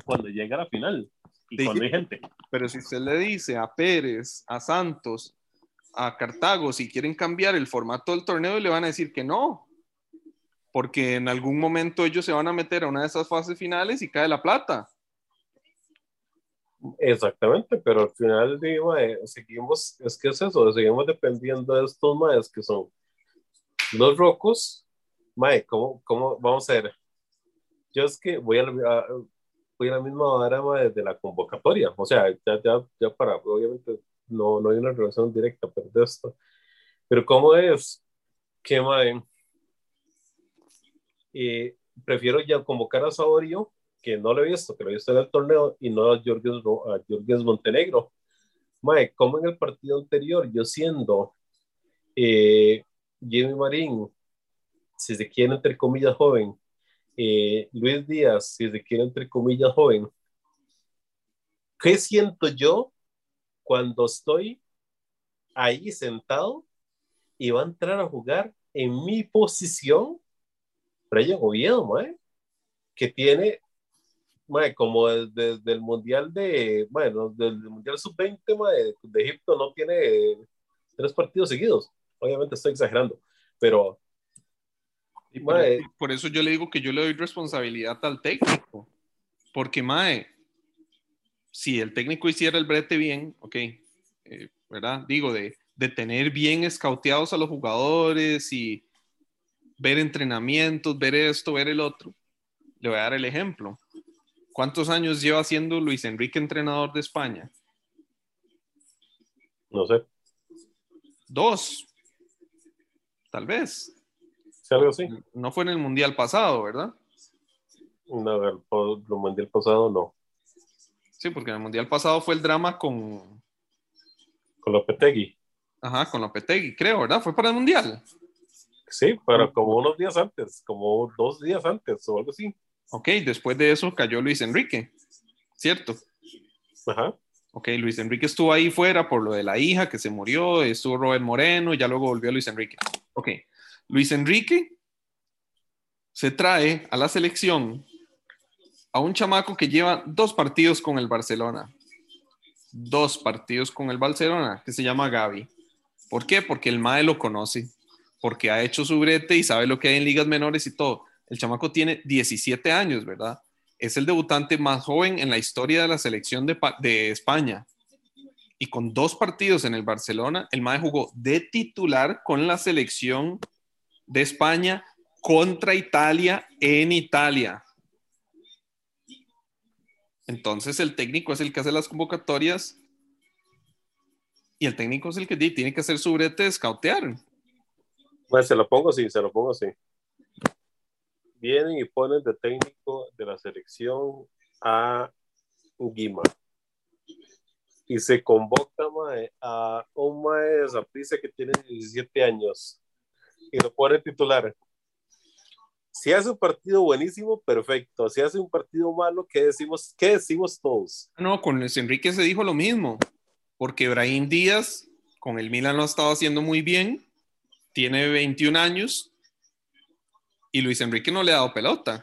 cuando llega a la final y cuando hay gente.
Pero si usted le dice a Pérez, a Santos, a Cartago, si quieren cambiar el formato del torneo, le van a decir que no, porque en algún momento ellos se van a meter a una de esas fases finales y cae la plata.
Exactamente, pero al final digo, seguimos, es que es eso, seguimos dependiendo de estos maes que son los rocos. Mae, ¿cómo, ¿cómo, vamos a ver? Yo es que voy a, voy a la misma hora de la convocatoria, o sea, ya, ya, ya para, obviamente no, no hay una relación directa, pero de esto, Pero ¿cómo es que, mae, eh, prefiero ya convocar a Saborio, que no lo he visto, que lo he visto en el torneo, y no a Jorges, Montenegro. Mae, como en el partido anterior, yo siendo eh, Jimmy Marín, si se quiere entre comillas joven, eh, Luis Díaz, si se quiere entre comillas joven, ¿qué siento yo cuando estoy ahí sentado y va a entrar a jugar en mi posición Brian Oviedo, mae, que tiene mae, como desde, el Mundial de, bueno, desde el Mundial Sub-20 de, Egipto no tiene tres partidos seguidos. Obviamente estoy exagerando, pero...
por, eso yo le digo que yo le doy responsabilidad al técnico, porque mae, si el técnico hiciera el brete bien, ok, eh, ¿verdad? Digo, de, de tener bien escauteados a los jugadores y ver entrenamientos, ver esto, ver el otro. Le voy a dar el ejemplo. ¿Cuántos años lleva siendo Luis Enrique entrenador de España?
No sé.
Dos. Tal vez.
Algo así.
No fue en el mundial pasado, ¿verdad?
No, el, el mundial pasado no.
Sí, porque en el mundial pasado fue el drama con.
Con Lopetegui.
Ajá, con Lopetegui, creo, ¿verdad? Fue para el mundial.
Sí, pero como unos días antes, como dos días antes o algo así.
Ok, después de eso cayó Luis Enrique, ¿cierto?
Ajá.
Ok, Luis Enrique estuvo ahí fuera por lo de la hija que se murió, estuvo Robert Moreno y ya luego volvió Luis Enrique. Ok, Luis Enrique se trae a la selección a un chamaco que lleva dos partidos con el Barcelona. Dos partidos con el Barcelona, que se llama Gaby. ¿Por qué? Porque el MAE lo conoce porque ha hecho su brete y sabe lo que hay en ligas menores y todo. El chamaco tiene 17 años, ¿verdad? Es el debutante más joven en la historia de la selección de, España. Y con dos partidos en el Barcelona, el MAE jugó de titular con la selección de España contra Italia en Italia. Entonces el técnico es el que hace las convocatorias y el técnico es el que tiene que hacer su brete de scoutear.
Pues se lo pongo así, se lo pongo así. Vienen y ponen de técnico de la selección a Guima. Y se convoca a un maestro prisa que tiene 17 años y lo pone titular. Si hace un partido buenísimo, perfecto. Si hace un partido malo, ¿qué decimos? ¿Qué decimos todos?
No, con Luis Enrique se dijo lo mismo, porque Brahim Díaz con el Milan lo ha estado haciendo muy bien tiene 21 años y Luis Enrique no le ha dado pelota.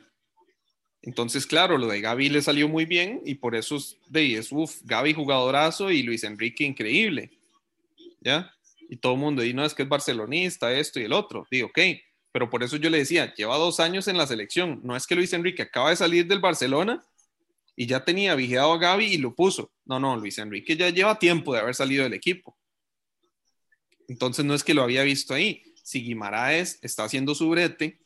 Entonces, claro, lo de Gaby le salió muy bien y por eso de, es, uff, Gaby jugadorazo y Luis Enrique increíble. ¿Ya? Y todo el mundo, y no es que es barcelonista, esto y el otro. Digo, ok, pero por eso yo le decía, lleva dos años en la selección. No es que Luis Enrique acaba de salir del Barcelona y ya tenía vigilado a Gaby y lo puso. No, no, Luis Enrique ya lleva tiempo de haber salido del equipo. Entonces no es que lo había visto ahí. Si Guimaraes está haciendo su brete,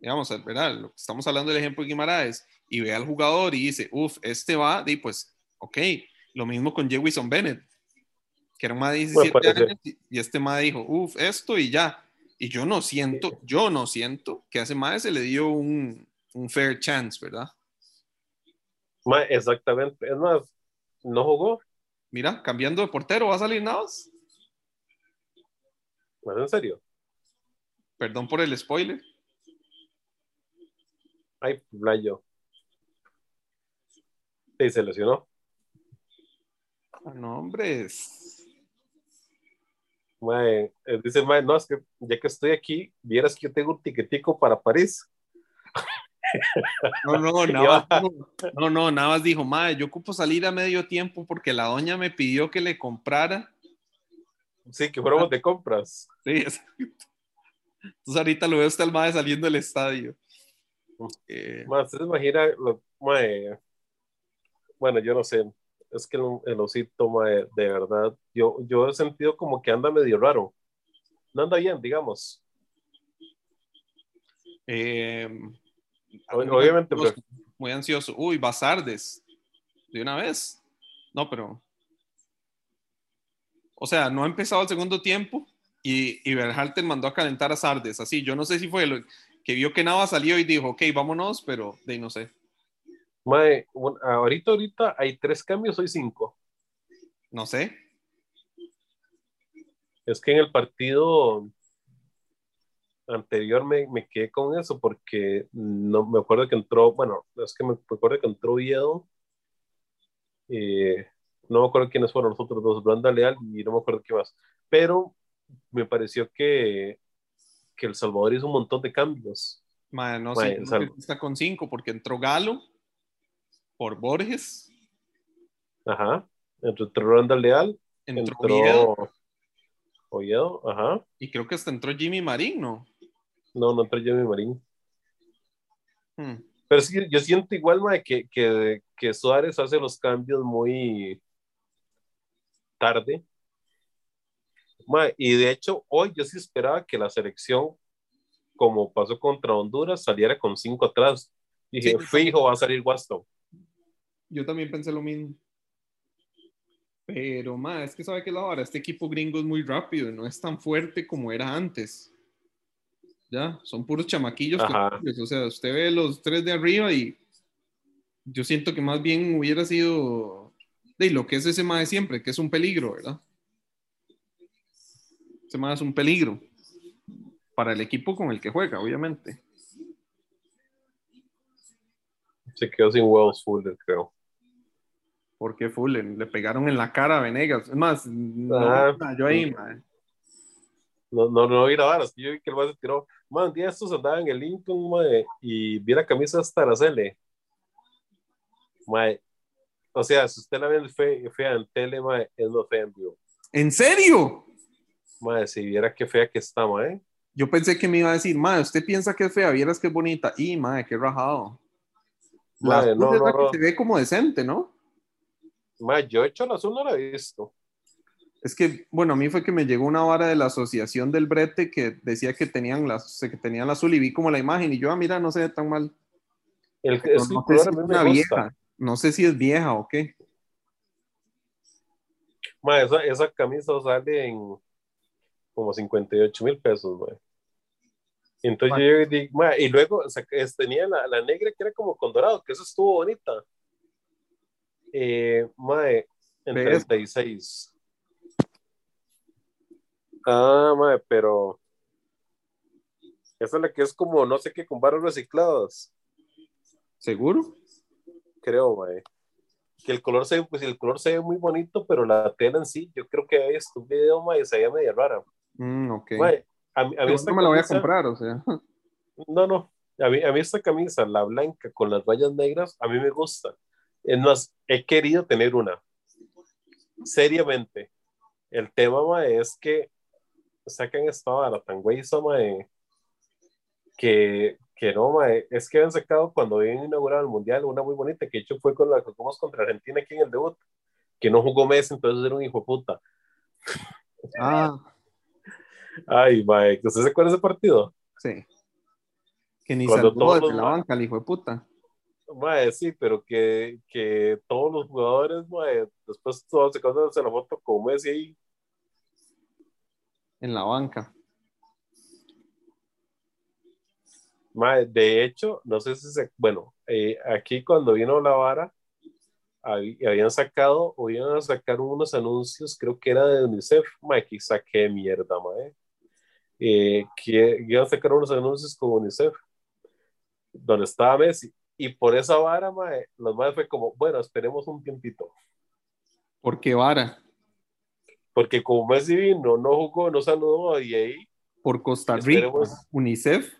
digamos, ¿verdad? estamos hablando del ejemplo de Guimaraes, y ve al jugador y dice, uff, este va, y pues, ok, lo mismo con Jewison Bennett, que era un más de 17 años, y este más dijo, uff, esto y ya. Y yo no siento, yo no siento que a ese más se le dio un, un fair chance, ¿verdad?
Exactamente, es más, no jugó.
Mira, cambiando de portero, va a salir Navas.
¿En serio?
Perdón por el spoiler.
Ay, Blayo. Sí, se lesionó.
Ah, no, hombre.
Mae, eh, dice, mae, no, es que ya que estoy aquí, vieras que yo tengo un tiquetico para París.
No, no, nada no, no, nada más dijo, mae, yo ocupo salir a medio tiempo porque la doña me pidió que le comprara
Sí, que fuéramos de compras.
Sí, exacto. Entonces ahorita lo veo hasta el madre saliendo del estadio.
Eh, ¿Usted se imagina? Lo, bueno, yo no sé. Es que el, osito, mae, de verdad, yo, yo he sentido como que anda medio raro. No anda bien, digamos.
Eh,
obviamente.
Muy, muy ansioso. Uy, Basardes. De una vez. No, pero o sea, no ha empezado el segundo tiempo, y, y Berhalter mandó a calentar a Sardes, así. Yo no sé si fue lo que vio que Nava salió y dijo, ok, vámonos, pero de ahí no sé.
Mae, un- ahorita, ahorita hay tres cambios, hoy cinco.
No sé.
Es que en el partido anterior me, me quedé con eso porque no me acuerdo que entró, bueno, es que me, me acuerdo que entró Oviedo. eh, no me acuerdo quiénes fueron los otros dos, Branda Leal y no me acuerdo qué más. Pero me pareció que, que El Salvador hizo un montón de cambios.
No sé, está con cinco porque entró Galo por Borges,
Ajá. Entró, Leal,
entró,
entró
Oviedo,
Oviedo, ajá.
y creo que hasta entró Jimmy Marín, ¿no?
No, no entró Jimmy Marín.
Hmm.
Pero sí, yo siento igual, mae, que, que, que Suárez hace los cambios muy tarde. Mae, y de hecho, hoy yo sí esperaba que la selección, como pasó contra Honduras, saliera con cinco atrás. Dije,
Sí,
fijo, va a salir Waston.
Yo también pensé lo mismo. Pero, ma, es que sabe que la hora, este equipo gringo es muy rápido no es tan fuerte como era antes. Ya, son puros chamaquillos. Totalles, O sea, usted ve los tres de arriba y yo siento que más bien hubiera sido de lo que es ese ma de siempre, que es un peligro, ¿verdad? Ese ma es un peligro para el equipo con el que juega, obviamente.
Se quedó sin huevos Fuller, creo.
Porque Fullen le pegaron en la cara a Venegas. Es más, no,
Ah,
yo ahí, ma,
No, no, no vi la vara, es que yo vi que el más se tiró. Man, día estos andaban en el Lincoln, mae, y vi la camisa hasta Araceli. Mae, o sea, si usted la ve fe, fea en tele, mae, es no fea en vivo.
¿En serio?
Mae, si viera qué fea que está, mae.
Yo pensé que me iba a decir, madre, usted piensa que es fea, vieras que es bonita. Y, madre, qué rajado. La
Madre, no,
es la
no,
que
no.
se ve como decente, ¿no?
Mae, yo he hecho el azul, no la he visto.
Es que, bueno, a mí fue que me llegó una vara de la asociación del brete que decía que tenían la, que tenían la azul y vi como la imagen y yo, ah, mira, no se ve tan mal.
El,
no sé si es una vieja. No sé si es vieja o qué.
Mae, esa, esa camisa sale en como 58 mil pesos, mae. Entonces yo digo, mae, y luego o sea, tenía la, la negra que era como con dorado, que eso estuvo bonita. Eh, mae, en
Ve esa.
36. Ah, mae, pero esa es la que es como no sé qué con barras recicladas,
¿Seguro?
creo, mae. Que el color se ve, pues el color se ve muy bonito, pero la tela en sí, yo creo que había visto un video, mae, se veía media rara.
Mm, ok.
Mae, a mí, a mí
Pero
esta
no me la voy a comprar, o sea.
No, no. A mí, a mí esta camisa, la blanca con las rayas negras, a mí me gusta. Es más, he querido tener una. Seriamente. El tema, mae, es que sacan esta vara tan güeyza, mae, que, que no, mae. Es que han sacado cuando habían inaugurado el Mundial una muy bonita, que de hecho fue con la que jugamos contra Argentina aquí en el debut, que no jugó Messi, entonces era un hijo de puta.
Ah,
Ay, mae, ¿usted se acuerda de ese partido?
sí. Que ni
Cuando todos
desde la banca, el hijo de puta.
Mae, sí, pero que, que todos los jugadores, mae, después todos se quedan en la foto con Messi ahí.
En la banca.
Mae, de hecho, no sé si se, bueno, eh, aquí cuando vino la vara, habían sacado, o iban a sacar unos anuncios, creo que era de UNICEF, mae, que saqué mierda, mae. Eh, que iban a sacar unos anuncios con UNICEF, donde estaba Messi, y por esa vara, mae, los más fue como, bueno, esperemos un tiempito.
Porque vara.
Porque como Messi vino, no jugó, no saludó, y ahí,
Por Costa Rica.
Esperemos.
UNICEF.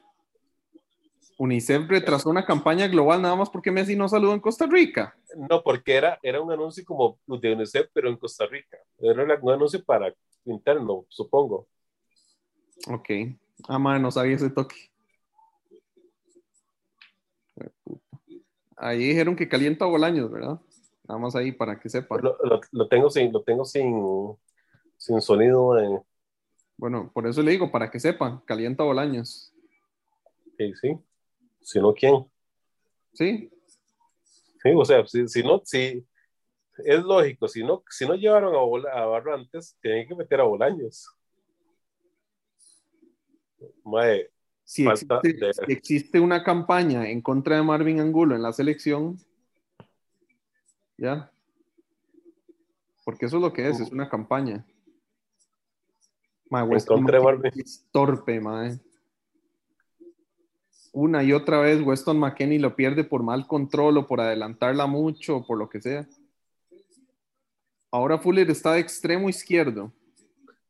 UNICEF retrasó una campaña global nada más porque Messi no saludó en Costa Rica.
no, porque era, era un anuncio como de UNICEF, pero en Costa Rica. Era un anuncio para interno, supongo.
Ok. Ah, madre, no sabía ese toque. De. Ahí dijeron que calienta Bolaños, ¿verdad? Nada más ahí para que sepan.
Lo, lo- lo tengo sin, lo tengo sin, sin sonido. eh,
Bueno, por eso le digo, para que sepan, calienta Bolaños.
sí, sí. Si no, ¿quién?
¿Sí?
Sí, o sea, si, si no, si es lógico, si no, si no llevaron a, Bola- a Barrantes, tienen que meter a Bolaños. Mae,
Si
Falta
existe,
de-
si existe una campaña en contra de Marvin Angulo en la selección, ya. Porque eso es lo que es, es una campaña. Mae, Weston
contra de Marvin.
es torpe, mae. Una y otra vez Weston McKenney lo pierde por mal control o por adelantarla mucho o por lo que sea. Ahora Fuller está de extremo izquierdo.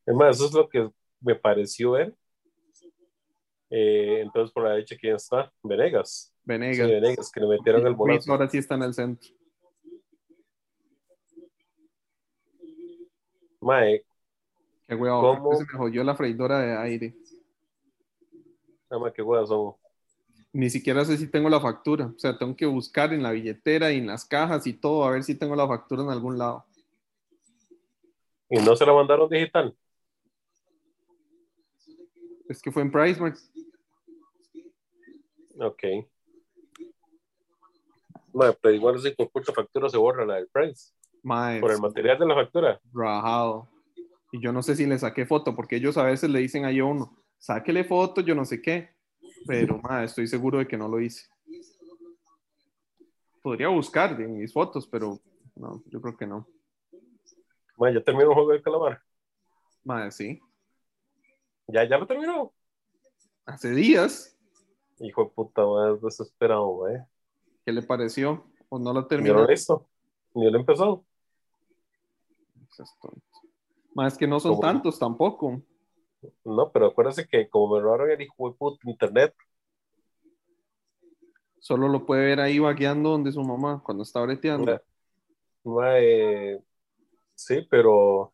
Es más, eso es lo que me pareció ver. Eh, entonces, por la derecha, ¿quién está? Venegas.
Venegas.
Sí, Venegas, que le metieron el bolazo.
ahora sí está en el centro.
Mae,
Qué huevo, se me jodió la freidora de aire.
nada más que huevas son.
Ni siquiera sé si tengo la factura. O sea, tengo que buscar en la billetera y en las cajas y todo a ver si tengo la factura en algún lado.
Y no se la mandaron digital.
Es que fue en PriceMart.
Ok. Mae, pero igual si puta factura se borra la del price. Por el material de la factura.
rajado. Y yo no sé si le saqué foto, porque ellos a veces le dicen a yo uno, sáquele foto, yo no sé qué. Pero, mae, estoy seguro de que no lo hice. Podría buscar en mis fotos, pero no, yo creo que no.
Mae, ya terminó el juego del calamar.
Mae, sí.
Ya, ya lo terminó.
Hace días,
Hijo de puta, mae, es desesperado, mae.
¿qué le pareció? ¿O no lo
Ni
terminó?
lo he visto. Ni.
Seas tonto. Más que no son tantos tampoco.
No, pero acuérdese que como me robaron el hijo de internet,
Solo lo puede ver ahí vagueando donde su mamá, cuando está breteando.
sí, pero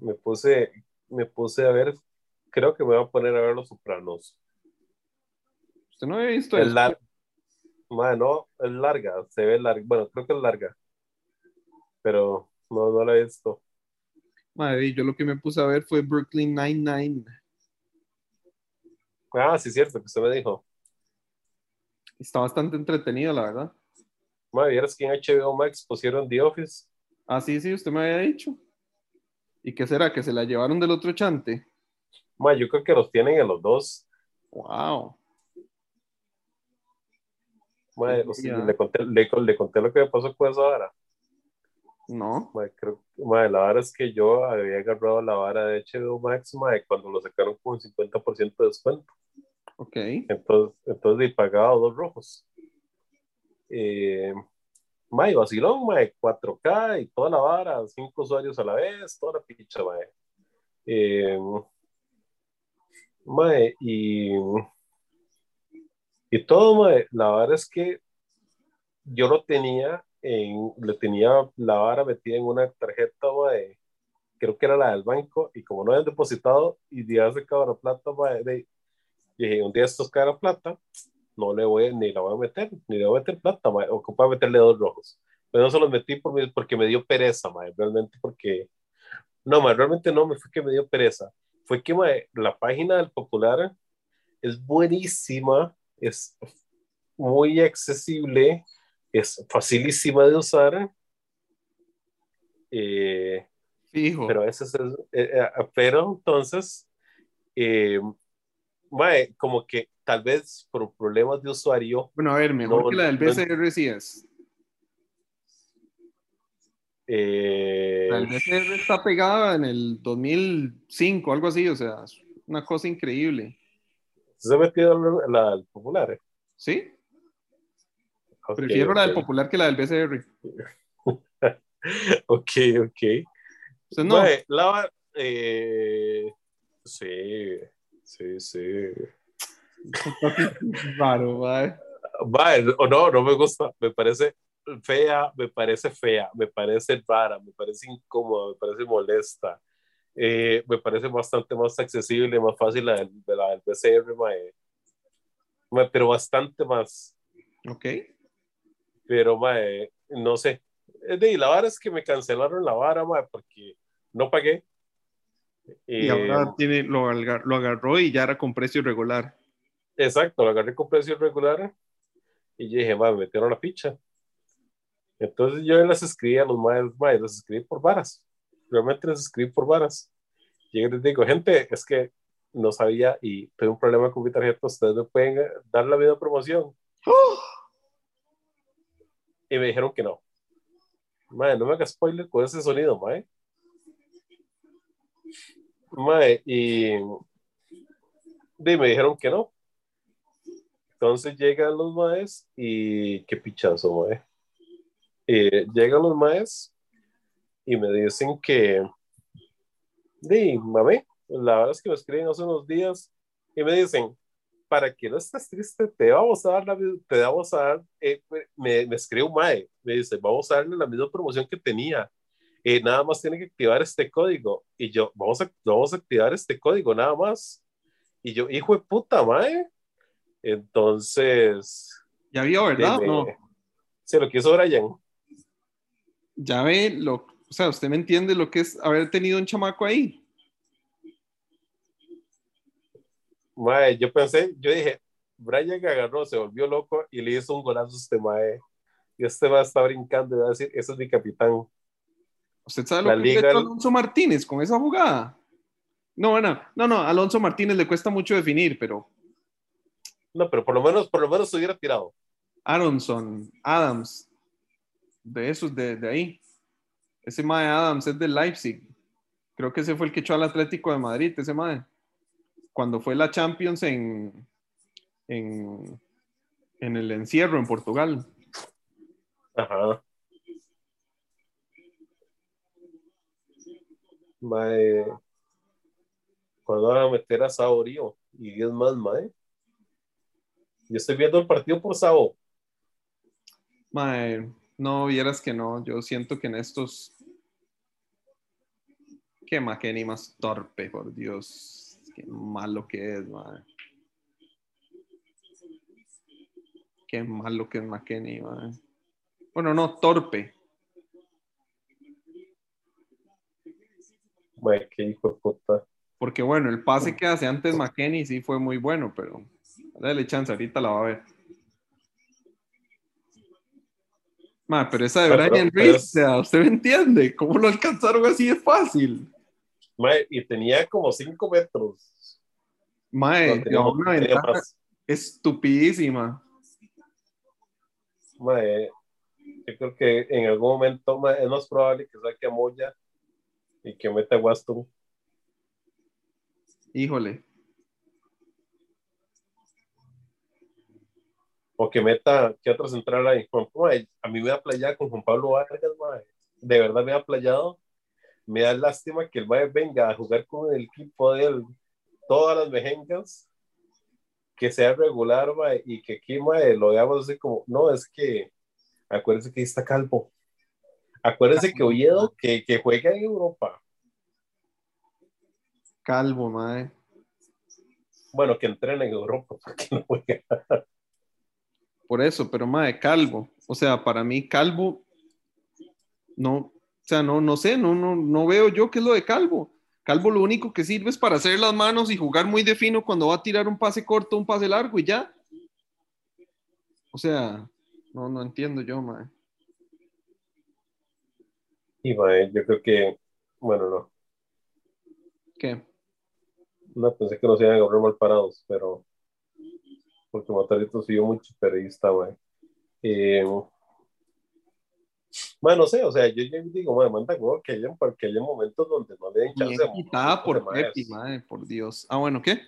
me puse, me puse a ver, creo que me voy a poner a ver Los Sopranos.
Usted no había visto eso.
lar- no, es larga, se ve larga, bueno, creo que es larga, pero no, no la he visto.
Madre, yo lo que me puse a ver fue Brooklyn Nine-Nine.
Ah, sí, cierto, que usted me dijo.
Está bastante entretenido, la verdad.
Mae, vieras que en HBO Max pusieron The Office.
Ah, sí, sí, usted me había dicho. ¿Y qué será? ¿Que se la llevaron del otro chante?
Mae, yo creo que los tienen en los dos.
Wow.
Mae, o sea,
Ya.
le, conté, le, le conté lo que me pasó con esa vara.
No.
Creo, mae, la vara es que yo había agarrado la vara de HBO Max, mae, cuando lo sacaron con un 50% de descuento.
Ok.
Entonces, entonces y pagaba dos rojos. Eh, mae, vacilón, mae, 4K y toda la vara, cinco usuarios a la vez, toda la picha, mae. Eh, mae, y, y todo, mae, la vara es que yo lo tenía en, le tenía la vara metida en una tarjeta, mae, creo que era la del banco, y como no habían depositado y se acabó la plata, mae, de, dije, un día estos caen la plata, no le voy, ni la voy a meter, ni le voy a meter plata, mae, ocupa meterle dos rojos. Pero no se los metí por mi- porque me dio pereza, mae, realmente porque, no, mae, realmente no, me fue que me dio pereza. Fue que, mae, la página del Popular es buenísima, es muy accesible, es facilísima de usar, eh, pero es, eh, eh, pero entonces, eh, mae, como que tal vez por problemas de usuario,
Bueno, a ver, mejor
No,
que la del BCR sí es.
eh,
La del BCR está pegada en el 2005, algo así, o sea, es una cosa increíble.
se ha metido la, la del popular.
¿Sí? Prefiero la del popular que la del BCR.
Ok, ok.
Usted no.
Mae, la eh, sí, sí, sí.
Raro. Mae,
o no, no me gusta, me parece fea, me parece fea, me parece rara, me parece incómoda, me parece molesta. Eh, me parece bastante más accesible, más fácil la del, de la del mae. Mae, pero bastante más.
Ok.
Pero, mae, no sé. Eh, de- Y la vara es que me cancelaron la vara, mae, porque no pagué.
Y
Eh,
ahora tiene, lo, agar- lo agarró y ya era con precio regular.
Exacto, lo agarré con precio regular y yo dije, mae, me metieron la ficha. Entonces yo les escribí a los maes, mae, les escribí por varas. Realmente les escribí por varas. Y les digo, gente, es que no sabía y tengo un problema con mi tarjeta, ustedes me pueden dar la video promoción. Y me dijeron que no. Madre, no me hagas spoiler con ese sonido, madre. Madre, y, y me dijeron que no. Entonces llegan los maes y qué pichazo, mae. Eh, llegan los maes y me dicen que, di, mami, la verdad es que me escriben hace unos días y me dicen, para que no estés triste, te vamos a dar la te vamos a dar, eh, me, me escribe un mae, me dice, vamos a darle la misma promoción que tenía. Eh, nada más tiene que activar este código. Y yo, vamos a, vamos a activar este código, nada más. Y yo, hijo de puta, mae. Entonces.
Ya vio, ¿verdad? no.
Se lo quiso Brian.
Ya ve, lo, o sea, usted me entiende lo que es haber tenido un chamaco ahí.
Mae, yo pensé, yo dije, Brian agarró, se volvió loco y le hizo un golazo a este mae. Y este va a estar brincando y va a decir, ese es mi capitán.
¿Usted sabe lo que hizo Alonso Martínez con esa jugada? No, bueno, no, no, Alonso Martínez le cuesta mucho definir, pero
no, pero por lo menos, por lo menos se hubiera tirado.
Aronson, Adams, de esos, de, de ahí. Ese Mae Adams es de Leipzig. Creo que ese fue el que echó al Atlético de Madrid, ese Mae. Cuando fue la Champions en, en, en el encierro en Portugal.
Ajá. Mae. Cuando van a meter a Saborío y 10 más, Mae. Yo estoy viendo el partido por Sao.
no, vieras que no. Yo siento que en estos. Qué McKenny más torpe, por Dios. Qué malo que es, mae. Qué malo que es McKenny, mae. Bueno, no, torpe.
Mae, qué hijo de puta.
Porque bueno, el pase que hace antes McKenny sí fue muy bueno, pero Dale chance, ahorita la va a ver. Ma, pero esa de Brian Reese, ¿usted me entiende? ¿Cómo lo alcanzaron así de fácil?
Ma, y tenía como 5 metros.
Mae, no, una ventaja estupidísima.
Mae, yo creo que en algún momento es más probable que saque a Moya y que meta a Waston.
Híjole.
o que meta, que otra central ahí. a mí me da playado con Juan Pablo Vargas, de verdad me ha playado. Me da lástima que el mae venga a jugar con el equipo de él todas las mejengas, que sea regular y que aquí lo veamos así como, no, es que acuérdense que ahí está Calvo. Acuérdense que Oviedo, que, que juega en Europa.
Calvo, mae.
Bueno, que entrena en Europa, porque no juega.
Por eso, pero de Calvo. O sea, para mí Calvo, no, o sea, no, no sé, no, no, no veo yo qué es lo de Calvo. Calvo lo único que sirve es para hacer las manos y jugar muy de fino cuando va a tirar un pase corto, un pase largo y ya. O sea, no, no entiendo yo, mae.
Y mae, yo creo que, bueno, no.
¿Qué?
No, pensé que nos iban a agarrar mal parados, pero porque Motorito subió mucho periodista, güey. Eh, bueno, no sé, o sea, yo, yo digo, bueno, manda huevo que haya, porque hay momentos donde no le den chance.
Quitada por Pepi, madre, por Dios. Ah, bueno, ¿qué?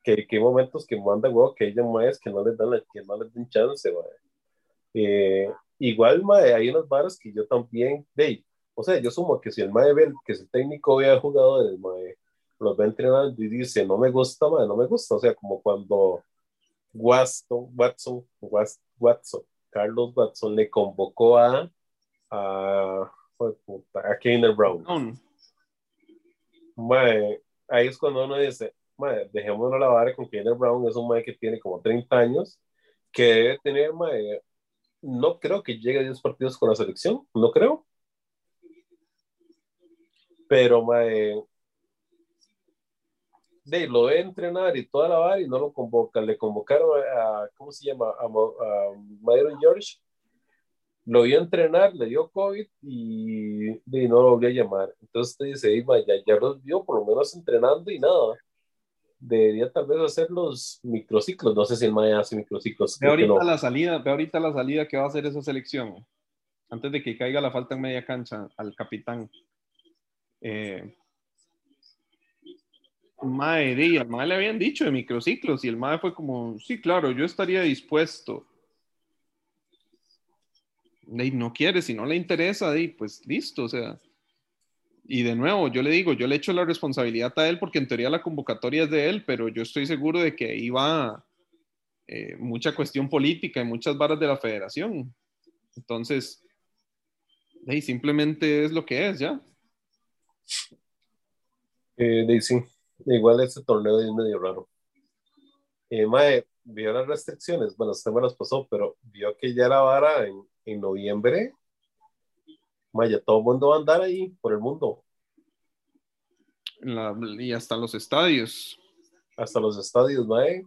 Que, que hay momentos que manda huevo que haya más que no les dan, que no les den chance, güey. Eh, igual, madre, hay unas barras que yo también, de, o sea, yo sumo que si el mae ve, que si técnico ve al jugadores, mae, los va entrenando y dice, no me gusta, madre, no me gusta, o sea, como cuando Watson, Watson, Watson, Carlos Watson le convocó a, a, a Brown. ahí es cuando uno dice, mae, dejémonos la vara con Keiner Brown, es un mae que tiene como 30 años, que debe tener, no creo que llegue a 10 partidos con la selección, no creo. Pero, mae, de lo de entrenar y toda la vara y no lo convocan. Le convocaron a, ¿cómo se llama? A, a George. Lo vio entrenar, le dio COVID y, no lo volvió a llamar. Entonces te dice, ya, ya los vio por lo menos entrenando y nada. debería tal vez hacer los microciclos. No sé si el Mae hace microciclos.
Ve ahorita la salida, ve ahorita la salida que va a hacer esa selección. Antes de que caiga la falta en media cancha al capitán. Eh, Mae, di, al le habían dicho de microciclos y el Mae fue como, sí, claro, yo estaría dispuesto. Y no quiere, si no le interesa, di, pues listo, o sea. Y de nuevo, yo le digo, yo le echo la responsabilidad a él porque en teoría la convocatoria es de él, pero yo estoy seguro de que ahí va eh, mucha cuestión política y muchas varas de la federación. Entonces, simplemente es lo que es, ¿ya?
Eh, sí, igual este torneo es medio raro. Eh, Mae, vio las restricciones, bueno, usted me las pasó, pero vio que ya la vara en, en noviembre Vaya, todo el mundo va a andar ahí por el mundo.
y hasta los estadios.
Hasta los estadios, mae.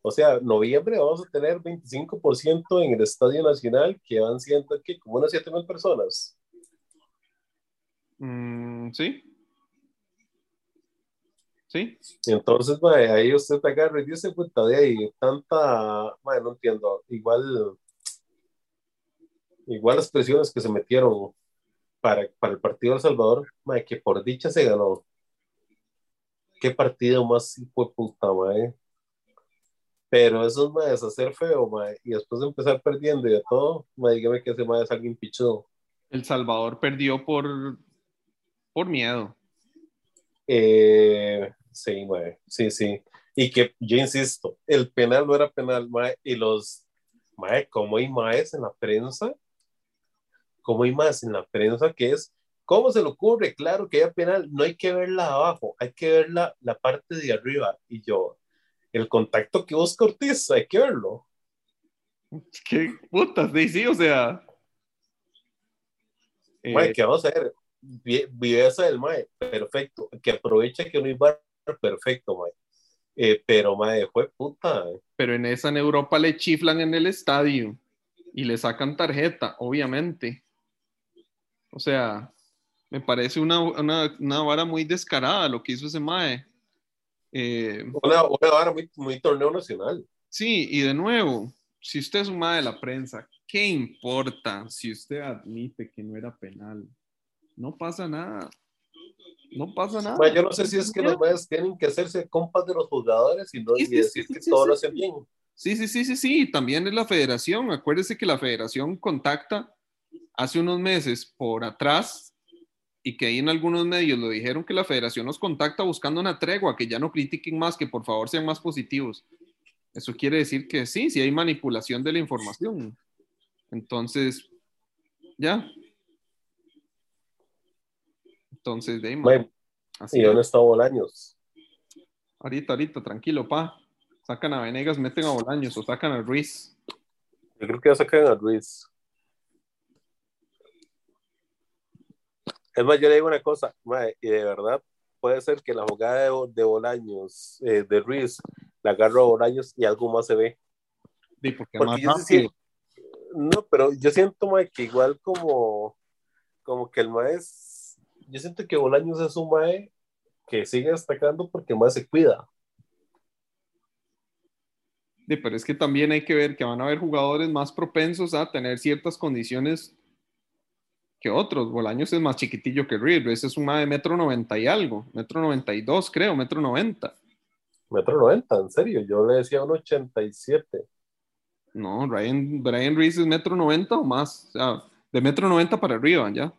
O sea, noviembre vamos a tener 25% en el Estadio Nacional, que van siendo aquí como unas 7 mil personas.
Mm, sí. Sí.
Entonces, mae, ahí usted agarra y dice, puta, de ahí, tanta, mae, no entiendo, igual, igual las presiones que se metieron para, para el partido de El Salvador, que por dicha se ganó. Qué partido más fue puta, mae. Pero eso es hacer feo, mae. Y después de empezar perdiendo y de todo, mae, dígame que ese mae es alguien pichudo.
El Salvador perdió por, por miedo.
Eh, sí, mae. Sí, sí. Y que yo insisto, el penal no era penal, mae. Y los, mae, como hay maes en la prensa, como hay más en la prensa, que es, ¿cómo se le ocurre? Claro que hay penal, no hay que verla abajo, hay que ver la, parte de arriba. Y yo, el contacto que busca Ortiz, hay que verlo.
¿Qué putas? Sí, sí, o sea.
Mae, eh, ¿qué vamos a ver? Viveza del Mae, perfecto. Que aprovecha que no iba perfecto, Mae. Eh, pero Mae, fue puta.
Pero en esa en Europa le chiflan en el estadio y le sacan tarjeta, obviamente. O sea, me parece una, una, una vara muy descarada lo que hizo ese Mae.
Eh, una, una, vara muy, muy torneo nacional.
Sí, y de nuevo, si usted es un Mae de la prensa, ¿qué importa si usted admite que no era penal? No pasa nada. No pasa nada.
yo no sé si es que los Maes tienen que hacerse compas de los jugadores y, no, decir que todo lo hacen bien.
Sí, sí, sí, sí, sí. También es la federación. Acuérdese que la federación contacta hace unos meses por atrás y que ahí en algunos medios lo dijeron que la federación nos contacta buscando una tregua, que ya no critiquen más, que por favor sean más positivos. Eso quiere decir que sí, sí hay manipulación de la información. Entonces, ya. Entonces, de ahí,
¿Y dónde está Bolaños?
Ahorita, ahorita, tranquilo, pa. Sacan a Venegas, meten a Bolaños o sacan a Ruiz.
Yo creo que ya sacan a Ruiz. Es más, yo le digo una cosa, y de verdad puede ser que la jugada de, de Bolaños, eh, de Ruiz, la agarro a Bolaños y algo más se ve.
Sí, porque, más
no, pero yo siento mae, que igual como, como que el mae es, yo siento que Bolaños es un mae que sigue destacando porque mae se cuida.
Sí, pero es que también hay que ver que van a haber jugadores más propensos a tener ciertas condiciones que otros. Bolaños es más chiquitillo que Reed. Ese es un de metro noventa y algo, metro noventa y dos, creo, metro noventa.
Metro noventa, en serio, yo le decía un ochenta y siete.
No, Brian, Brian Reese es metro noventa o más, o sea, de metro noventa para arriba, ya.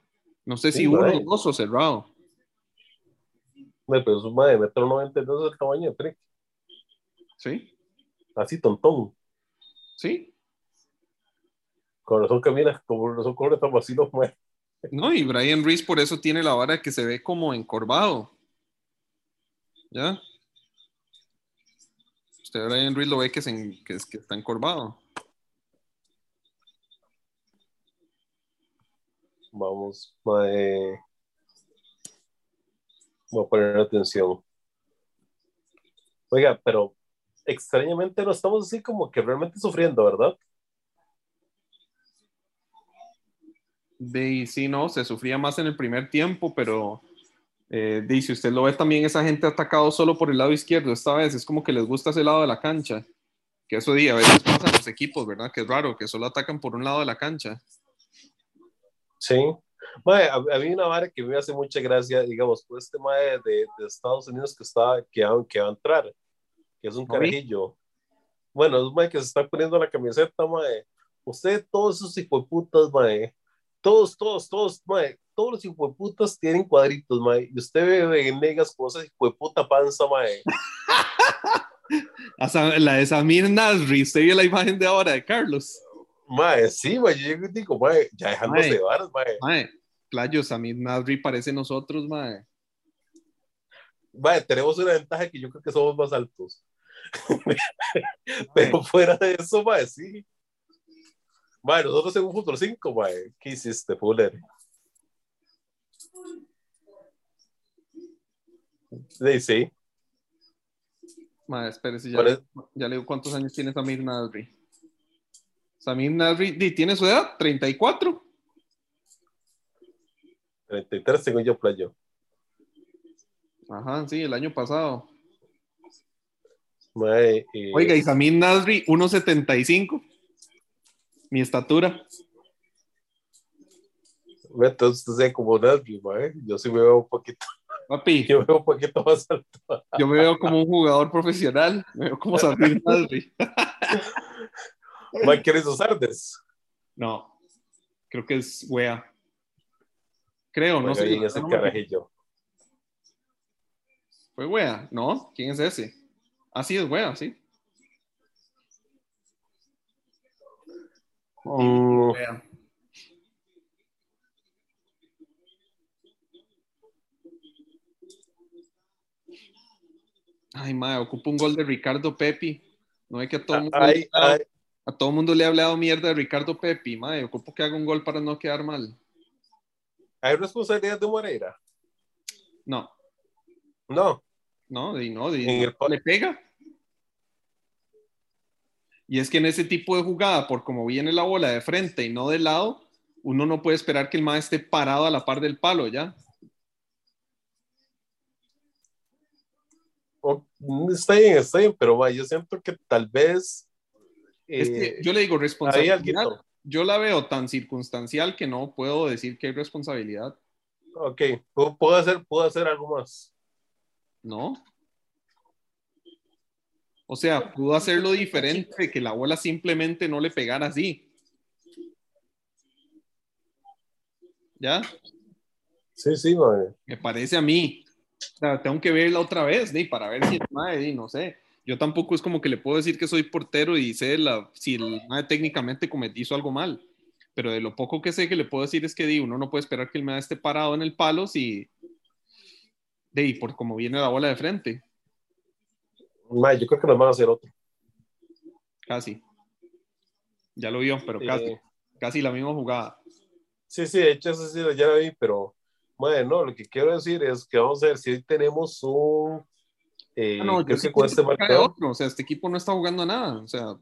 No sé si uno, o dos o cerrado.
pero es un de metro noventa y dos es el tamaño de Trick.
Sí.
Así tontón.
Sí.
Con razón camina, como razón corre tan vacío,
no, y Brian Reese por eso tiene la vara que se ve como encorvado. ¿Ya? Usted Brian Reese lo ve que, que, está encorvado.
Vamos, voy a poner atención. Oiga, pero extrañamente no estamos así como que realmente sufriendo, ¿verdad?
de sí, no, se sufría más en el primer tiempo, pero Eh, dice, usted lo ve también esa gente atacado solo por el lado izquierdo esta vez, es como que les gusta ese lado de la cancha, que eso día a veces pasa en los equipos, ¿verdad? Que es raro, que solo atacan por un lado de la cancha.
Sí, Mae, a, mí una vara que me hace mucha gracia, digamos, por este mae de, de, Estados Unidos que, está, que, que va a entrar, que es un carajillo. Bueno, es un mae que se está poniendo la camiseta, mae. Usted, todos esos hijueputas, mae. Todos, todos, todos, mae todos los hijueputas tienen cuadritos, mae. Y usted ve en negas cosas hijueputa panza, mae.
la de Samir Nasri, usted vio la imagen de ahora de Carlos.
Mae, sí, mae, yo digo, mae, ya dejándose de varas, mae.
Mae, Playo, Samir Nasri parece nosotros, mae.
Mae, tenemos una ventaja que yo creo que somos más altos. Pero fuera de eso, mae, sí. Mae, nosotros en un fútbol 5, mae. ¿Qué hiciste, Fuller? Sí, sí.
Madre, espérese, ya, le, ya le digo cuántos años tiene Samir Nasri. Samir Nasri tiene su edad, 34.
33 según yo playo.
Ajá, sí, el año pasado.
Mae,
Oiga, y Samir Nasri, 1.75. Mi estatura.
Entonces, usted como Nasri, mae. Yo sí me veo un poquito.
Papi.
Yo veo un poquito más alto.
Yo me veo como un jugador profesional. Me veo como Samir Nasri.
Mike, ¿quieres usardes?
No. Creo que es wea. Creo, no sé.
ese carajillo.
Fue wea, ¿no? ¿Quién es ese? Ah, sí, es wea, sí.
Oh.
Ay, madre, ocupa un gol de Ricardo Pepi. No hay que todo mundo, le, a todo mundo le ha hablado mierda de Ricardo Pepi, madre. Ocupo que haga un gol para no quedar mal.
¿Hay responsabilidad de Moreira?
No.
No.
No, y no, le pega. Y es que en ese tipo de jugada, por como viene la bola de frente y no de lado, uno no puede esperar que el más esté parado a la par del palo, ¿ya?
está bien, está bien, pero yo siento que tal vez...
Eh, yo le digo responsabilidad. Yo la veo tan circunstancial que no puedo decir que hay responsabilidad.
Ok, ¿puedo hacer, puedo hacer algo más?
No. O sea, pudo hacerlo diferente, que la bola simplemente no le pegara así. ¿Ya?
Sí, sí,
Me parece a mí. O sea, tengo que verla otra vez, ¿sí? para ver si el mae, no sé. Yo tampoco es como que le puedo decir que soy portero y sé la, si el mae técnicamente cometió algo mal. Pero de lo poco que sé que le puedo decir es que di, uno no puede esperar que el mae esté parado en el palo si, de por como viene la bola de frente.
Mae, yo creo que nos van a hacer otro.
Casi. Ya lo vio, pero casi. Casi la misma jugada.
Sí, sí, de hecho, sí, ya lo vi, pero bueno, lo que quiero decir es que vamos a ver si hoy tenemos un. Eh,
ah, no, creo que con este marcador. O sea, este equipo no está jugando nada. O sea.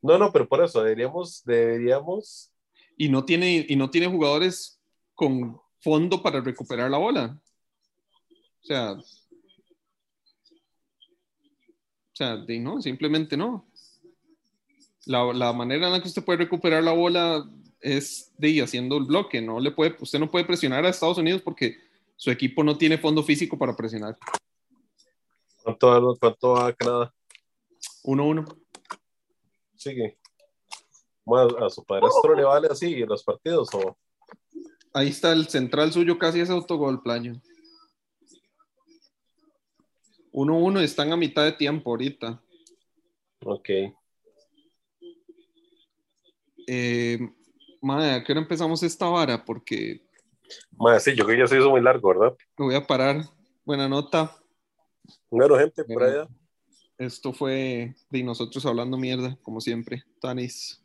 No, no, pero por eso deberíamos, deberíamos.
Y no tiene, y no tiene jugadores con fondo para recuperar la bola. O sea. O sea, no, simplemente no. La, la manera en la que usted puede recuperar la bola es de haciendo el bloque, no le puede, usted no puede presionar a Estados Unidos porque su equipo no tiene fondo físico para presionar.
¿Cuánto, cuánto va Canadá?
1-1.
Sigue. Bueno, a su padrastro le vale así en los partidos o.
Ahí está el central suyo, casi es autogol, plaño. 1-1 están a mitad de tiempo ahorita.
Ok.
Eh, Madre, ¿a qué hora empezamos esta vara? Porque.
Madre, sí, yo creo que ya se hizo muy largo, ¿verdad?
Me voy a parar. Buena nota.
Bueno, gente, por allá.
Esto fue de nosotros hablando mierda, como siempre. Tanis.